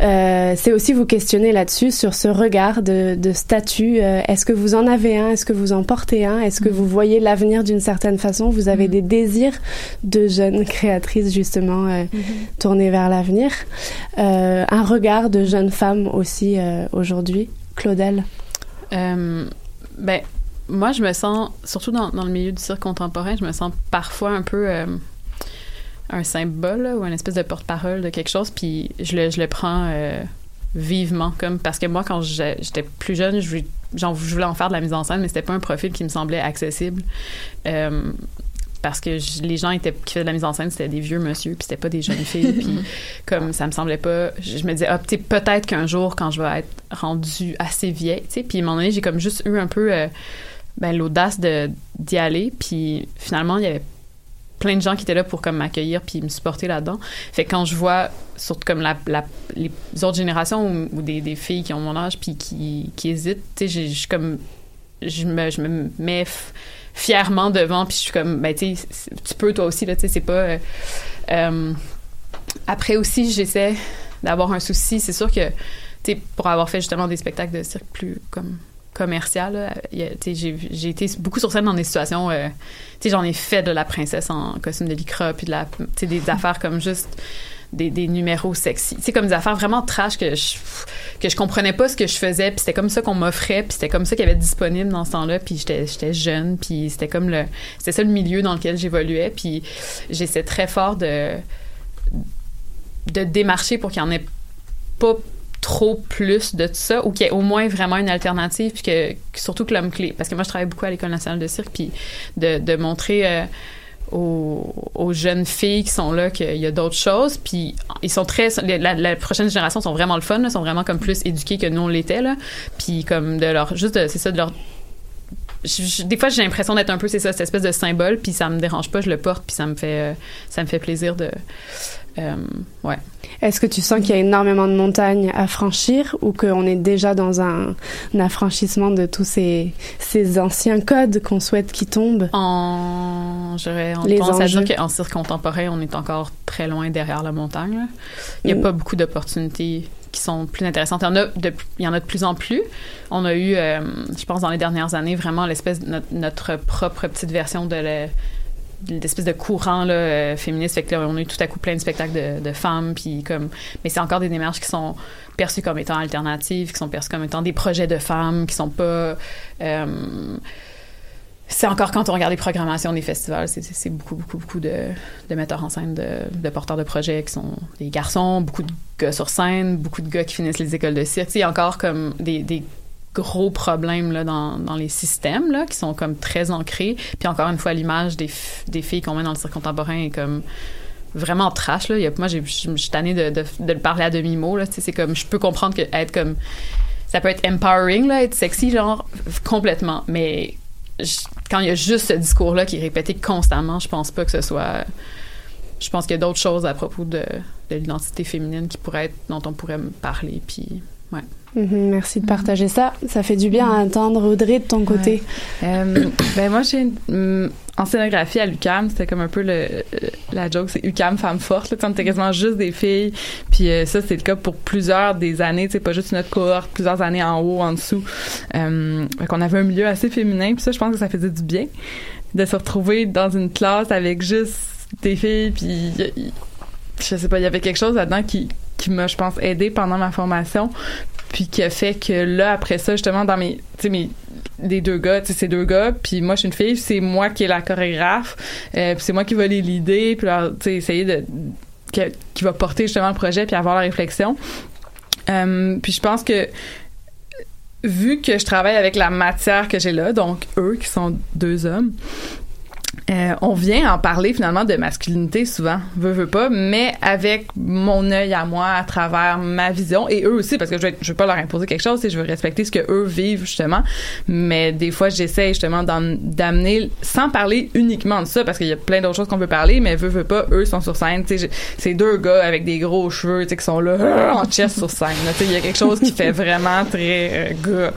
Euh, c'est aussi vous questionner là-dessus sur ce regard de, de statut. Euh, Est-ce que vous en avez un? Est-ce que vous en portez un? Est-ce que vous voyez l'avenir d'une certaine façon? Vous avez des désirs de jeunes créatrices justement euh, tournées vers l'avenir. Euh, un regard de jeunes femmes aussi euh, aujourd'hui. Claudel? Euh, ben, moi, je me sens, surtout dans, dans le milieu du cirque contemporain, je me sens parfois un peu euh, un symbole là, ou une espèce de porte-parole de quelque chose, puis je le, je le prends euh, vivement, comme parce que moi, quand j'étais plus jeune, je, voulais- genre, je voulais en faire de la mise en scène, mais c'était pas un profil qui me semblait accessible. Euh, parce que je- les gens étaient, qui faisaient de la mise en scène, c'était des vieux monsieur, puis c'était pas des jeunes filles. puis comme ça me semblait pas, je, je me disais, ah, peut-être qu'un jour, quand je vais être rendue assez vieille, tu puis à un moment donné, j'ai comme juste eu un peu euh, ben, l'audace de d'y aller, puis finalement, il y avait plein de gens qui étaient là pour comme m'accueillir puis me supporter là-dedans. Fait quand je vois surtout comme les autres générations ou, des, filles qui ont mon âge puis qui, hésitent, tu sais, je comme je me, mets fièrement devant puis je suis comme ben tu peux toi aussi là c'est pas euh, euh, après aussi j'essaie d'avoir un souci c'est sûr que tu pour avoir fait justement des spectacles de cirque plus comme commercial j'ai été beaucoup sur scène dans des situations euh, j'en ai fait de la princesse en costume de lycra puis de la des affaires comme juste des, numéros sexy. C'est comme des affaires vraiment trash que je que je comprenais pas ce que je faisais, puis c'était comme ça qu'on m'offrait, puis c'était comme ça qu'il y avait disponible dans ce temps-là, puis j'étais jeune, puis c'était comme le c'était ça le milieu dans lequel j'évoluais, puis j'essaie très fort de de démarcher pour qu'il y en ait pas trop plus de ça ou qu'il y ait au moins vraiment une alternative puis que, surtout que l'homme clé. Parce que moi je travaille beaucoup à l'école nationale de cirque puis de, montrer euh, aux, jeunes filles qui sont là qu'il y a d'autres choses puis ils sont très la, prochaine génération sont vraiment le fun là, sont vraiment comme plus éduqués que nous on l'était là. Puis comme de leur juste c'est ça des fois j'ai l'impression d'être un peu c'est ça cette espèce de symbole puis ça me dérange pas je le porte puis ça me fait euh, ça me fait plaisir de euh, ouais Est-ce que tu sens qu'il y a énormément de montagnes à franchir ou qu'on est déjà dans un, un affranchissement de tous ces, ces anciens codes qu'on souhaite qui tombent? En, j'aurais tendance à dire qu'en cirque contemporain, on est encore très loin derrière la montagne. là. Il n'y a Mm. pas beaucoup d'opportunités qui sont plus intéressantes. Il y en a de, il y en a de plus en plus. On a eu, euh, je pense, dans les dernières années, vraiment l'espèce de notre, notre propre petite version de la- de l'espèce de courant euh, féministe. Fait que là, on a eu tout à coup plein de spectacles de, femmes, puis comme, mais c'est encore des démarches qui sont perçues comme étant alternatives, qui sont perçues comme étant des projets de femmes, qui sont pas euh, c'est encore quand on regarde les programmations des festivals, c'est- beaucoup, beaucoup, beaucoup de, metteurs en scène, de, porteurs de projets qui sont des garçons, beaucoup de gars sur scène, beaucoup de gars qui finissent les écoles de cirque. Il y a encore comme des gros problèmes là, dans, dans les systèmes là, qui sont comme très ancrés. Puis encore une fois, l'image des, des filles qu'on met dans le cirque contemporain est comme vraiment trash là. Il y a- moi, je suis tannée de, de, de le parler à demi mot là. Tu sais, c'est comme, je peux comprendre que comme, ça peut être empowering là, être sexy genre complètement, mais quand il y a juste ce discours là qui est répété constamment, je pense pas que ce soit. Je pense qu'il y a d'autres choses à propos de, de l'identité féminine qui pourraient être dont on pourrait me parler. Puis ouais. Mhm, merci de partager ça. Ça fait du bien à entendre. Audrey, de ton côté. Euh, ben moi j'ai une- hum, en scénographie à l'UCAM c'était comme un peu le la joke c'est UCAM femme forte là, on était quasiment juste des filles puis euh, ça c'est le cas pour plusieurs des années sais pas juste notre cohorte plusieurs années en haut en dessous euh, qu'on avait un milieu assez féminin puis ça je pense que ça faisait du bien de se retrouver dans une classe avec juste des filles puis je sais pas il y avait quelque chose là-dedans qui qui m'a je pense aidé pendant ma formation puis qui a fait que là après ça justement dans mes tu sais mes deux gars, tu deux gars, puis moi je suis une fille, c'est moi qui est la chorégraphe, euh, puis c'est moi qui va les leader, puis tu sais, essayer de qui va porter justement le projet puis avoir la réflexion. Euh, puis je pense que vu que je travaille avec la matière que j'ai là, donc eux qui sont deux hommes, euh, on vient en parler finalement de masculinité souvent, veut veut pas, mais avec mon œil à moi à travers ma vision et eux aussi parce que je je veux pas leur imposer quelque chose, je veux respecter ce que eux vivent justement, mais des fois j'essaie justement d'amener sans parler uniquement de ça parce qu'il y a plein d'autres choses qu'on peut parler, mais veut veut pas, eux sont sur scène, tu sais, c'est deux gars avec des gros cheveux, tu sais, qui sont là euh, en chest sur scène, tu sais, il y a quelque chose qui fait vraiment très euh, gars.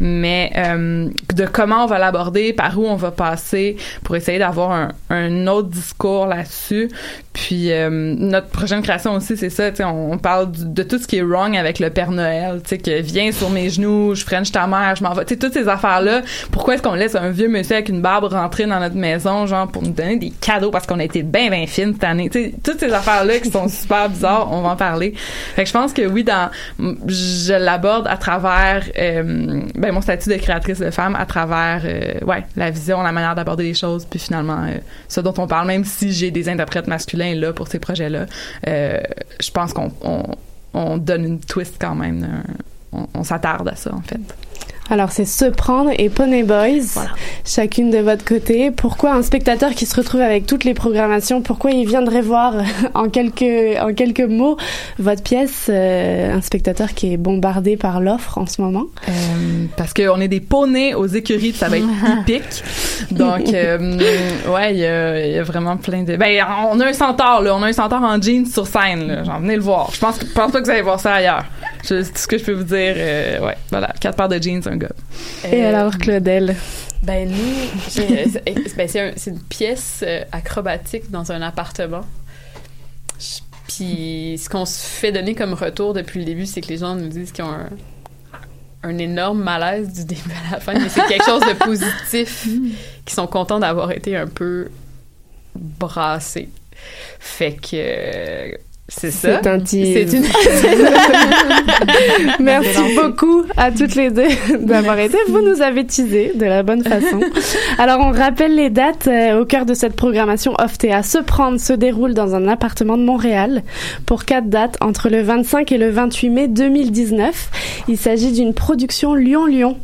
Mais euh, de comment on va l'aborder, par où on va passer pour essayer d'avoir un, autre discours là-dessus. Puis euh, notre prochaine création aussi, c'est ça, on, on parle de tout ce qui est wrong avec le Père Noël, tu sais, que viens sur mes genoux, je french ta mère, je m'en vais, tu sais, toutes ces affaires-là. Pourquoi est-ce qu'on laisse un vieux monsieur avec une barbe rentrer dans notre maison, genre, pour nous donner des cadeaux parce qu'on a été bien, bien fine cette année, tu sais, toutes ces affaires-là qui sont super bizarres, on va en parler. Fait que je pense que oui, dans, je l'aborde à travers, euh, ben, mon statut de créatrice de femme, à travers, euh, ouais, la vision, la manière d'aborder les choses, puis finalement, euh, ce dont on parle, même si j'ai des interprètes masculins là pour ces projets-là, euh, je pense qu'on on, on donne une twist quand même. on s'attarde à ça, en fait. Alors, c'est Se Prendre et Pony Boys, chacune de votre côté. Pourquoi un spectateur qui se retrouve avec toutes les programmations, pourquoi il viendrait voir en quelques, en quelques mots votre pièce, euh, un spectateur qui est bombardé par l'offre en ce moment? Euh, parce qu'on est des poneys aux écuries, ça va être hippique. Donc, euh, ouais, il y y a vraiment plein de... Ben, on a un centaure, là. On a un centaure en jeans sur scène, là. Genre, venez le voir. Je pense, que- pense pas que vous allez voir ça ailleurs. C'est tout ce que je peux vous dire. euh, ouais, voilà. Quatre paires de jeans, un gars. Et Euh, alors, Claudel? Ben nous, j'ai- c'est ben, c'est un- c'est une pièce euh, acrobatique dans un appartement. Puis ce qu'on se fait donner comme retour depuis le début, c'est que les gens nous disent qu'ils ont un, un énorme malaise du début à la fin, mais c'est quelque chose de positif, qu'ils sont contents d'avoir été un peu brassés. Fait que euh, c'est ça. C'est un tease. C'est une... Merci beaucoup à toutes les deux d'avoir été. Vous nous avez teasé de la bonne façon. Alors, on rappelle les dates euh, au cœur de cette programmation Off-TA. Se prendre se déroule dans un appartement de Montréal pour quatre dates entre le 25 et le 28 mai 2019. Il s'agit d'une production Lyon-Lyon.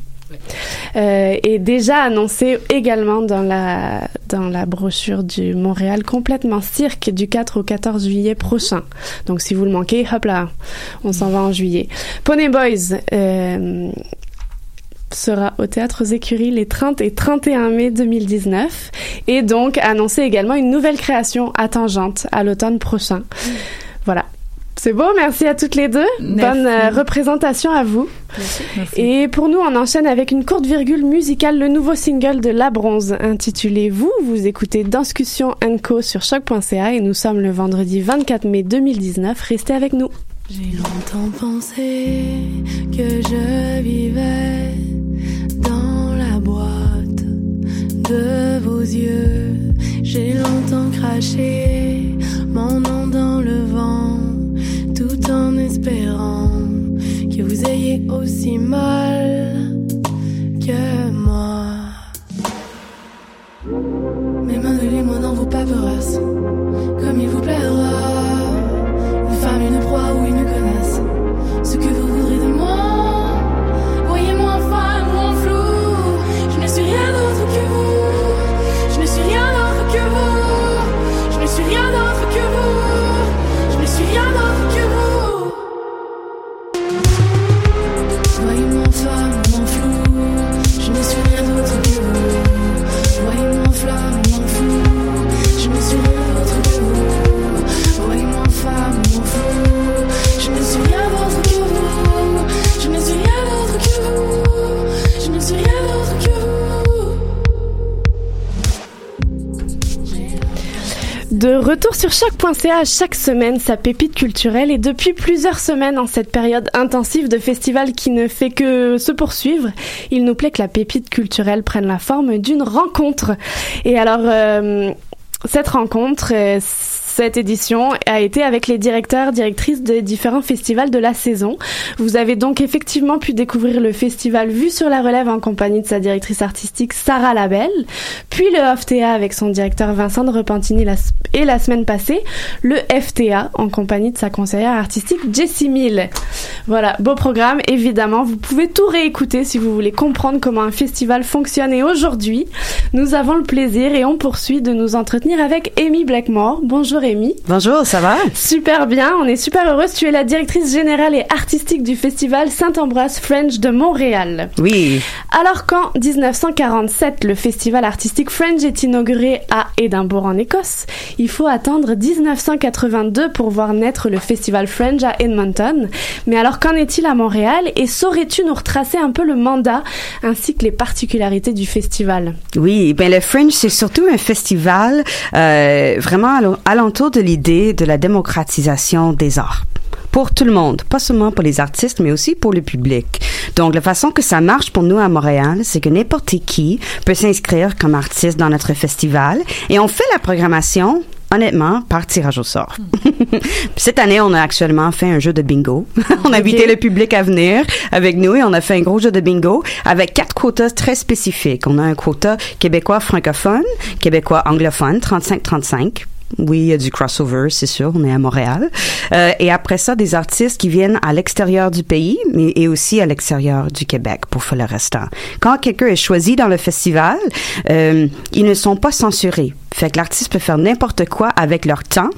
Euh, et déjà annoncé également dans la dans la brochure du Montréal complètement cirque du 4 au 14 juillet prochain. Donc si vous le manquez, hop là, on s'en va en juillet. Pony Boys euh, sera au théâtre aux Écuries les 30 et 31 mai 2019 et donc annoncé également une nouvelle création à Tangente à l'automne prochain. Voilà. C'est beau, merci à toutes les deux. Merci. Bonne euh, représentation à vous. Et pour nous, on enchaîne avec une courte virgule musicale, le nouveau single de La Bronze, intitulé Vous. Vous écoutez Discussion Co sur choc.ca et nous sommes le vendredi 24 mai 2019. Restez avec nous. J'ai longtemps pensé que je vivais dans la boîte de vos yeux. J'ai longtemps craché mon nom dans le vent, en espérant que vous ayez aussi mal que moi. Mais malgré-moi dans vos paperasses, comme il vous plaira. Une femme, une proie ou une connasse. Ce que vous De retour sur choc.ca chaque semaine sa pépite culturelle et depuis plusieurs semaines en cette période intensive de festival qui ne fait que se poursuivre, il nous plaît que la pépite culturelle prenne la forme d'une rencontre. Et alors euh, cette rencontre, euh, cette édition a été avec les directeurs, directrices des différents festivals de la saison. Vous avez donc effectivement pu découvrir le festival Vue sur la relève en compagnie de sa directrice artistique Sarah Labelle, puis le FTA avec son directeur Vincent de Repentini et la semaine passée, le FTA en compagnie de sa conseillère artistique Jessie Mill. Voilà, beau programme, évidemment. Vous pouvez tout réécouter si vous voulez comprendre comment un festival fonctionne. Et aujourd'hui, nous avons le plaisir et on poursuit de nous entretenir avec Amy Blackmore. Bonjour Bonjour, ça va? Super bien, on est super heureuse. Tu es la directrice générale et artistique du festival Saint-Ambroise French de Montréal. Oui. Alors qu'en 1947, le festival artistique French est inauguré à Édimbourg en Écosse, il faut attendre 1982 pour voir naître le festival French à Edmonton. Mais alors qu'en est-il à Montréal? Et saurais-tu nous retracer un peu le mandat ainsi que les particularités du festival? Oui, ben le Fringe, c'est surtout un festival euh, vraiment alentour de l'idée de la démocratisation des arts pour tout le monde, pas seulement pour les artistes, mais aussi pour le public. Donc, la façon que ça marche pour nous à Montréal, c'est que n'importe qui peut s'inscrire comme artiste dans notre festival et on fait la programmation honnêtement, par tirage au sort. Cette année, on a actuellement fait un jeu de bingo. on a invité le public à venir avec nous et on a fait un gros jeu de bingo avec quatre quotas très spécifiques. On a un quota québécois francophone, québécois anglophone, 35-35 oui, il y a du crossover, c'est sûr. On est à Montréal. Euh, et après ça, des artistes qui viennent à l'extérieur du pays, mais et aussi à l'extérieur du Québec pour faire le restant. Quand quelqu'un est choisi dans le festival, euh, ils ne sont pas censurés. Fait que l'artiste peut faire n'importe quoi avec leur temps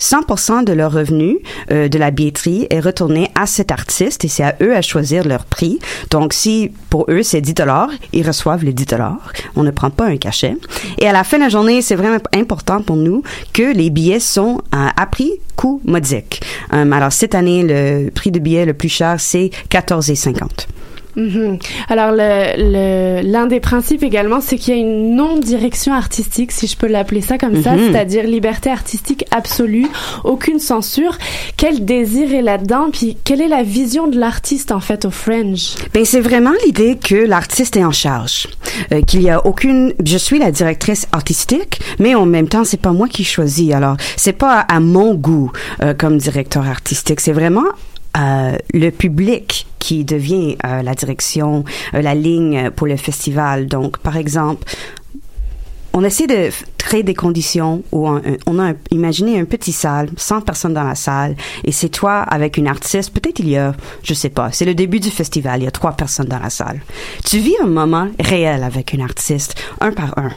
100% de leur revenu euh, de la billetterie est retourné à cet artiste et c'est à eux à choisir leur prix. Donc, si pour eux c'est 10 dollars, ils reçoivent les 10 dollars. On ne prend pas un cachet. Et à la fin de la journée, c'est vraiment important pour nous que les billets sont à prix coût modique. Euh, alors, cette année, le prix de billet le plus cher, c'est 14,50. Mhm. Alors, l'un des principes également, c'est qu'il y a une non-direction artistique, si je peux l'appeler ça comme ça, Mhm. c'est-à-dire liberté artistique absolue, aucune censure. Quel désir est là-dedans, puis quelle est la vision de l'artiste en fait au Fringe? Ben c'est vraiment l'idée que l'artiste est en charge, euh, qu'il y a aucune. Je suis la directrice artistique, mais en même temps c'est pas moi qui choisis. Alors c'est pas à mon goût euh, comme directeur artistique, c'est vraiment euh, le public qui devient euh, la direction, euh, la ligne pour le festival. Donc par exemple. On essaie de créer des conditions où on, on a imaginé un petit salle, 100 personnes dans la salle, et c'est toi avec une artiste. Peut-être il y a, je sais pas, c'est le début du festival, il y a trois personnes dans la salle. Tu vis un moment réel avec une artiste, un par un.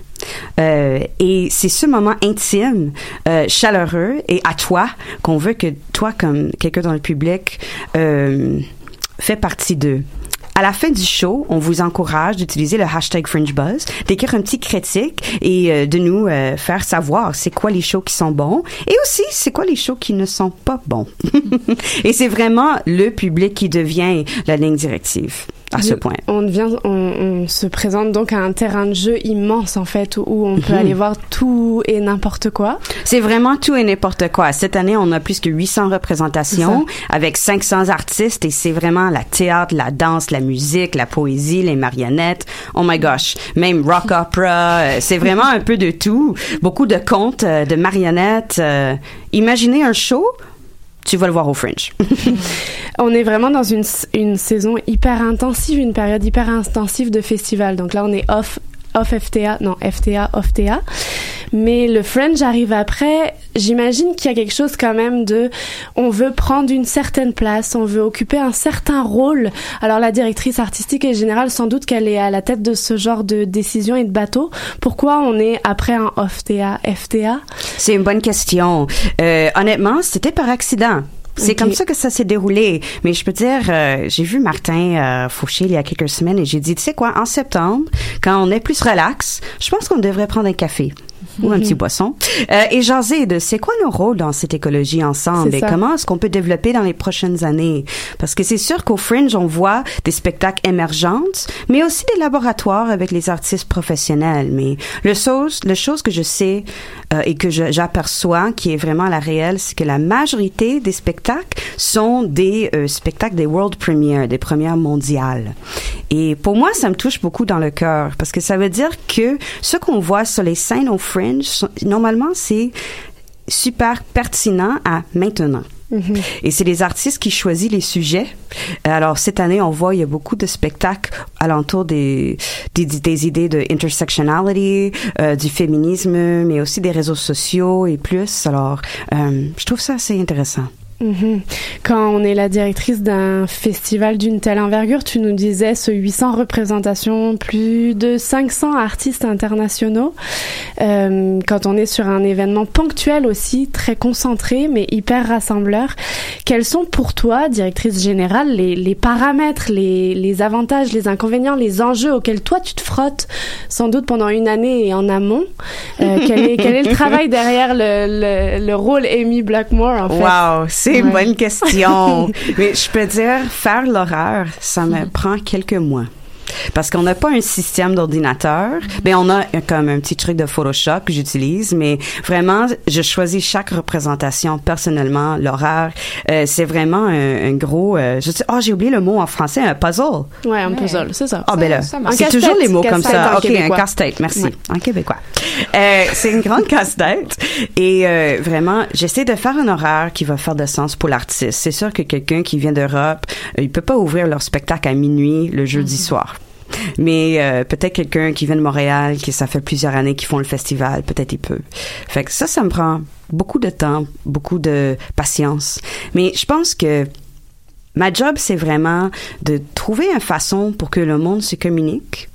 Euh, et c'est ce moment intime, euh, chaleureux et à toi qu'on veut que toi, comme quelqu'un dans le public, euh, fait partie d'eux. À la fin du show, on vous encourage d'utiliser le hashtag FringeBuzz, d'écrire un petit critique et euh, de nous euh, faire savoir c'est quoi les shows qui sont bons et aussi c'est quoi les shows qui ne sont pas bons. et c'est vraiment le public qui devient la ligne directive à ce point. On devient, on, on se présente donc à un terrain de jeu immense en fait, où, où on peut Mhm. aller voir tout et n'importe quoi. C'est vraiment tout et n'importe quoi. Cette année, on a plus que 800 représentations avec 500 artistes et c'est vraiment la théâtre, la danse, la musique, la poésie, les marionnettes. Oh my gosh, même rock opera. euh, C'est vraiment un peu de tout. Beaucoup de contes, euh, de marionnettes. euh. Imaginez un show, tu vas le voir au Fringe. On est vraiment dans une, une saison hyper intensive, une période hyper intensive de festival. Donc là, on est off, off FTA, non, FTA, off TA. Mais le Fringe arrive après. J'imagine qu'il y a quelque chose quand même de, on veut prendre une certaine place, on veut occuper un certain rôle. Alors la directrice artistique et générale, sans doute qu'elle est à la tête de ce genre de décision et de bateau. Pourquoi on est après un off TA, FTA? C'est une bonne question. Euh, honnêtement, c'était par accident. C'est comme ça que ça s'est déroulé. Mais je peux dire, euh, j'ai vu Martin euh, Fauché il y a quelques semaines et j'ai dit, tu sais quoi, en septembre, quand on est plus relax, je pense qu'on devrait prendre un café. Ou un Mhm. petit boisson, euh, et jaser de c'est quoi nos rôles dans cette écologie ensemble et comment est-ce qu'on peut développer dans les prochaines années? Parce que c'est sûr qu'au Fringe, on voit des spectacles émergentes, mais aussi des laboratoires avec les artistes professionnels. Mais le chose, le chose que je sais euh, et que j'aperçois qui est vraiment la réelle, c'est que la majorité des spectacles sont des euh, spectacles des world premières, des premières mondiales. Et pour moi, ça me touche beaucoup dans le cœur parce que ça veut dire que ce qu'on voit sur les scènes au Fringe, normalement, c'est super pertinent à maintenant. Et c'est les artistes qui choisissent les sujets. Alors cette année, on voit il y a beaucoup de spectacles alentour des des, des idées de intersectionality, euh, du féminisme, mais aussi des réseaux sociaux et plus. Alors, euh, je trouve ça assez intéressant. Mhm. Quand on est la directrice d'un festival d'une telle envergure, tu nous disais ce 800 représentations, plus de 500 artistes internationaux. Euh, quand on est sur un événement ponctuel aussi, très concentré mais hyper rassembleur, quels sont pour toi, directrice générale, les, les paramètres, les, les avantages, les inconvénients, les enjeux auxquels toi tu te frottes sans doute pendant une année et en amont? Euh, quel, est, quel est le travail derrière le, le, le rôle Amy Blackmore en fait? Wow, c'est une bonne question. Mais je peux dire, faire l'horaire, ça me prend quelques mois. Parce qu'on n'a pas un système d'ordinateur. Ben, on a comme un petit truc de Photoshop que j'utilise, mais vraiment, je choisis chaque représentation personnellement, l'horaire. Euh, c'est vraiment un, un gros, euh, je sais, oh, j'ai oublié le mot en français, un puzzle. Ouais, un puzzle, c'est ça. Ah ben là, c'est toujours les mots comme ça. en Ok, un casse-tête, merci. Ouais. En québécois. Euh, c'est une grande casse-tête et euh, vraiment, j'essaie de faire un horaire qui va faire de sens pour l'artiste. C'est sûr que quelqu'un qui vient d'Europe, euh, il peut pas ouvrir leur spectacle à minuit le jeudi soir. Mais euh, peut-être quelqu'un qui vient de Montréal, qui ça fait plusieurs années qu'ils font le festival, peut-être il peut. Fait ça, ça me prend beaucoup de temps, beaucoup de patience. Mais je pense que Ma job, c'est vraiment de trouver une façon pour que le monde se communique,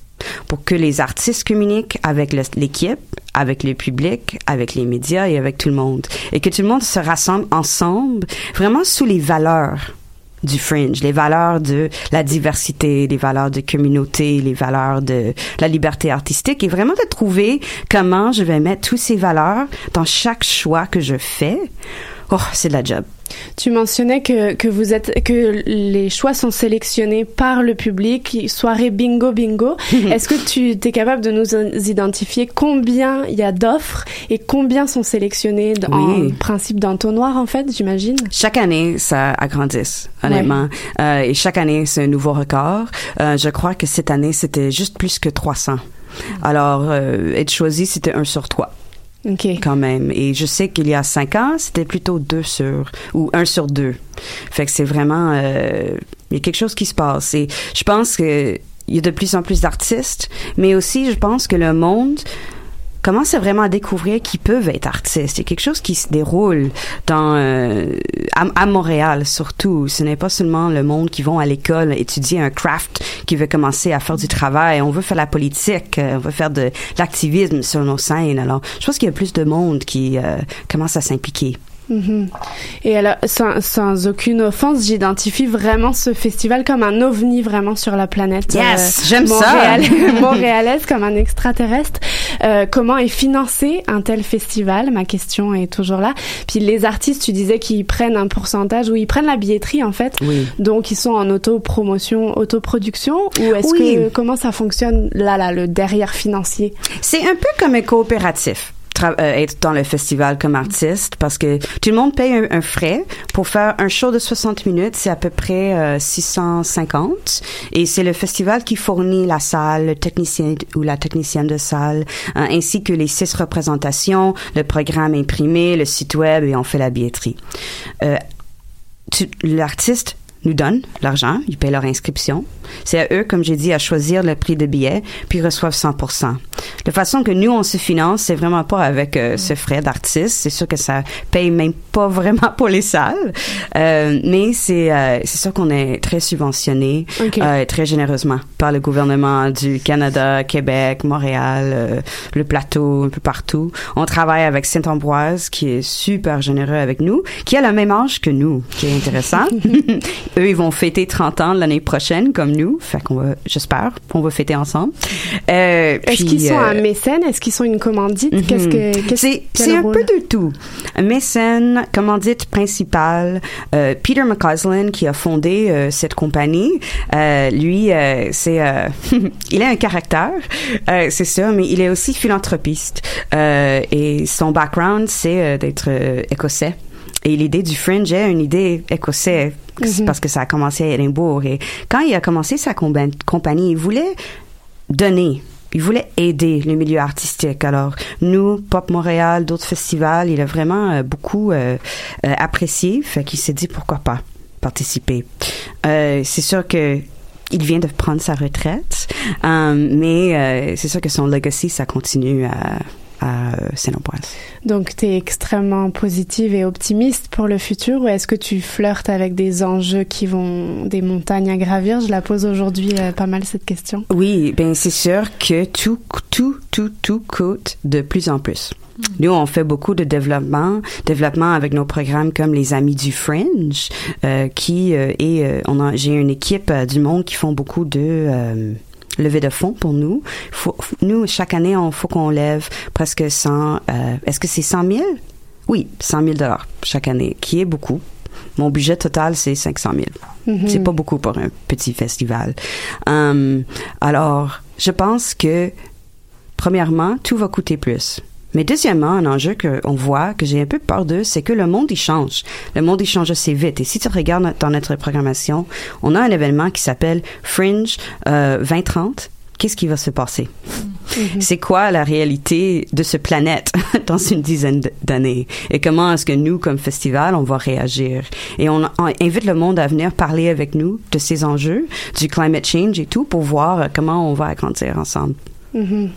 pour que les artistes communiquent avec l'équipe, avec le public, avec les médias et avec tout le monde. Et que tout le monde se rassemble ensemble, vraiment sous les valeurs du fringe, les valeurs de la diversité, les valeurs de communauté, les valeurs de la liberté artistique et vraiment de trouver comment je vais mettre toutes ces valeurs dans chaque choix que je fais. Oh, c'est de la job. Tu mentionnais que, que vous êtes que les choix sont sélectionnés par le public, soirée bingo bingo. Est-ce que tu es capable de nous identifier combien il y a d'offres et combien sont sélectionnés d- Oui. en principe d'entonnoir en fait, j'imagine? Chaque année, ça agrandisse, honnêtement. Euh, et chaque année, c'est un nouveau record. Euh, je crois que cette année, c'était juste plus que 300. Alors, euh, être choisi, c'était un sur trois. OK. Quand même. Et je sais qu'il y a cinq ans, c'était plutôt deux sur, ou un sur deux. Fait que c'est vraiment, euh, il y a quelque chose qui se passe. Et je pense que il y a de plus en plus d'artistes, mais aussi, je pense que le monde, commence à vraiment à découvrir qu'ils peuvent être artistes. Il y a quelque chose qui se déroule dans euh, à, à Montréal surtout. Ce n'est pas seulement le monde qui vont à l'école étudier un craft qui veut commencer à faire du travail. On veut faire la politique, euh, on veut faire de l'activisme sur nos scènes. Alors, je pense qu'il y a plus de monde qui euh, commence à s'impliquer. Mhm. Et alors, sans, sans aucune offense, j'identifie vraiment ce festival comme un ovni vraiment sur la planète. Yes, j'aime ça. Montréal- Montréalaise comme un extraterrestre. Euh, comment est financé un tel festival? Ma question est toujours là. Puis les artistes, tu disais qu'ils prennent un pourcentage ou ils prennent la billetterie en fait. Oui. Donc ils sont en autopromotion, autoproduction ou est-ce Oui. que comment ça fonctionne? Là là le derrière financier C'est un peu comme un coopératif. Euh, être dans le festival comme artiste parce que tout le monde paye un, frais pour faire un show de 60 minutes c'est à peu près euh, 650 et c'est le festival qui fournit la salle le technicien ou la technicienne de salle euh, ainsi que les six représentations le programme imprimé le site web et on fait la billetterie. Euh, l'artiste nous donne l'argent, ils paient leur inscription. C'est à eux, comme j'ai dit, à choisir le prix de billet, puis ils reçoivent 100%. La façon que nous, on se finance, c'est vraiment pas avec euh, ce frais d'artiste. C'est sûr que ça paye même pas vraiment pour les salles. Euh, mais c'est euh, c'est sûr qu'on est très subventionné, très généreusement par le gouvernement du Canada, Québec, Montréal, le plateau, un peu partout. On travaille avec Saint-Ambroise, qui est super généreux avec nous, qui a le même âge que nous, qui est intéressant. Eux, ils vont fêter 30 ans l'année prochaine, comme nous. Fait qu'on va, j'espère, on va fêter ensemble. Euh, Est-ce qu'ils sont un mécène Est-ce qu'ils sont une commandite? Mhm. Qu'est-ce que C'est un peu de tout. Un mécène, commandite principale, euh, Peter McCausland qui a fondé euh, cette compagnie. Euh, lui, euh, c'est euh, il a un caractère, euh, c'est sûr, mais il est aussi philanthropiste. Euh, et son background, c'est euh, d'être euh, écossais. Et l'idée du fringe est une idée écossaise Mhm. parce que ça a commencé à Édimbourg. Et quand il a commencé sa compa- compagnie, il voulait donner. Il voulait aider le milieu artistique. Alors, nous, Pop Montréal, d'autres festivals, il a vraiment euh, beaucoup euh, euh, apprécié. Fait qu'il s'est dit pourquoi pas participer. Euh, c'est sûr que il vient de prendre sa retraite, mais c'est sûr que son legacy, ça continue à, à Saint-Ambroise. Donc, tu es extrêmement positive et optimiste pour le futur ou est-ce que tu flirtes avec des enjeux qui vont, des montagnes à gravir? Je la pose aujourd'hui euh, pas mal cette question. Oui, ben c'est sûr que tout, tout, tout, tout coûte de plus en plus. Nous, on fait beaucoup de développement, développement avec nos programmes comme les Amis du Fringe, euh, qui euh, et euh, on a, j'ai une équipe euh, du monde qui font beaucoup de euh, levée de fonds pour nous. Faut, nous, chaque année, on faut qu'on lève presque 100. euh, est-ce que c'est 100 000 Oui, 100 000 dollars chaque année, qui est beaucoup. Mon budget total, c'est 500 000. Mhm. C'est pas beaucoup pour un petit festival. Hum, alors, je pense que, premièrement, tout va coûter plus. Mais deuxièmement, un enjeu qu'on voit, que j'ai un peu peur d'eux, c'est que le monde, il change. Le monde, il change assez vite. Et si tu regardes dans notre programmation, on a un événement qui s'appelle Fringe euh, 2030. Qu'est-ce qui va se passer? C'est quoi la réalité de ce planète dans une dizaine d'années? Et comment est-ce que nous, comme festival, on va réagir? Et on, on invite le monde à venir parler avec nous de ces enjeux, du climate change et tout, pour voir euh, comment on va agrandir ensemble. Mhm.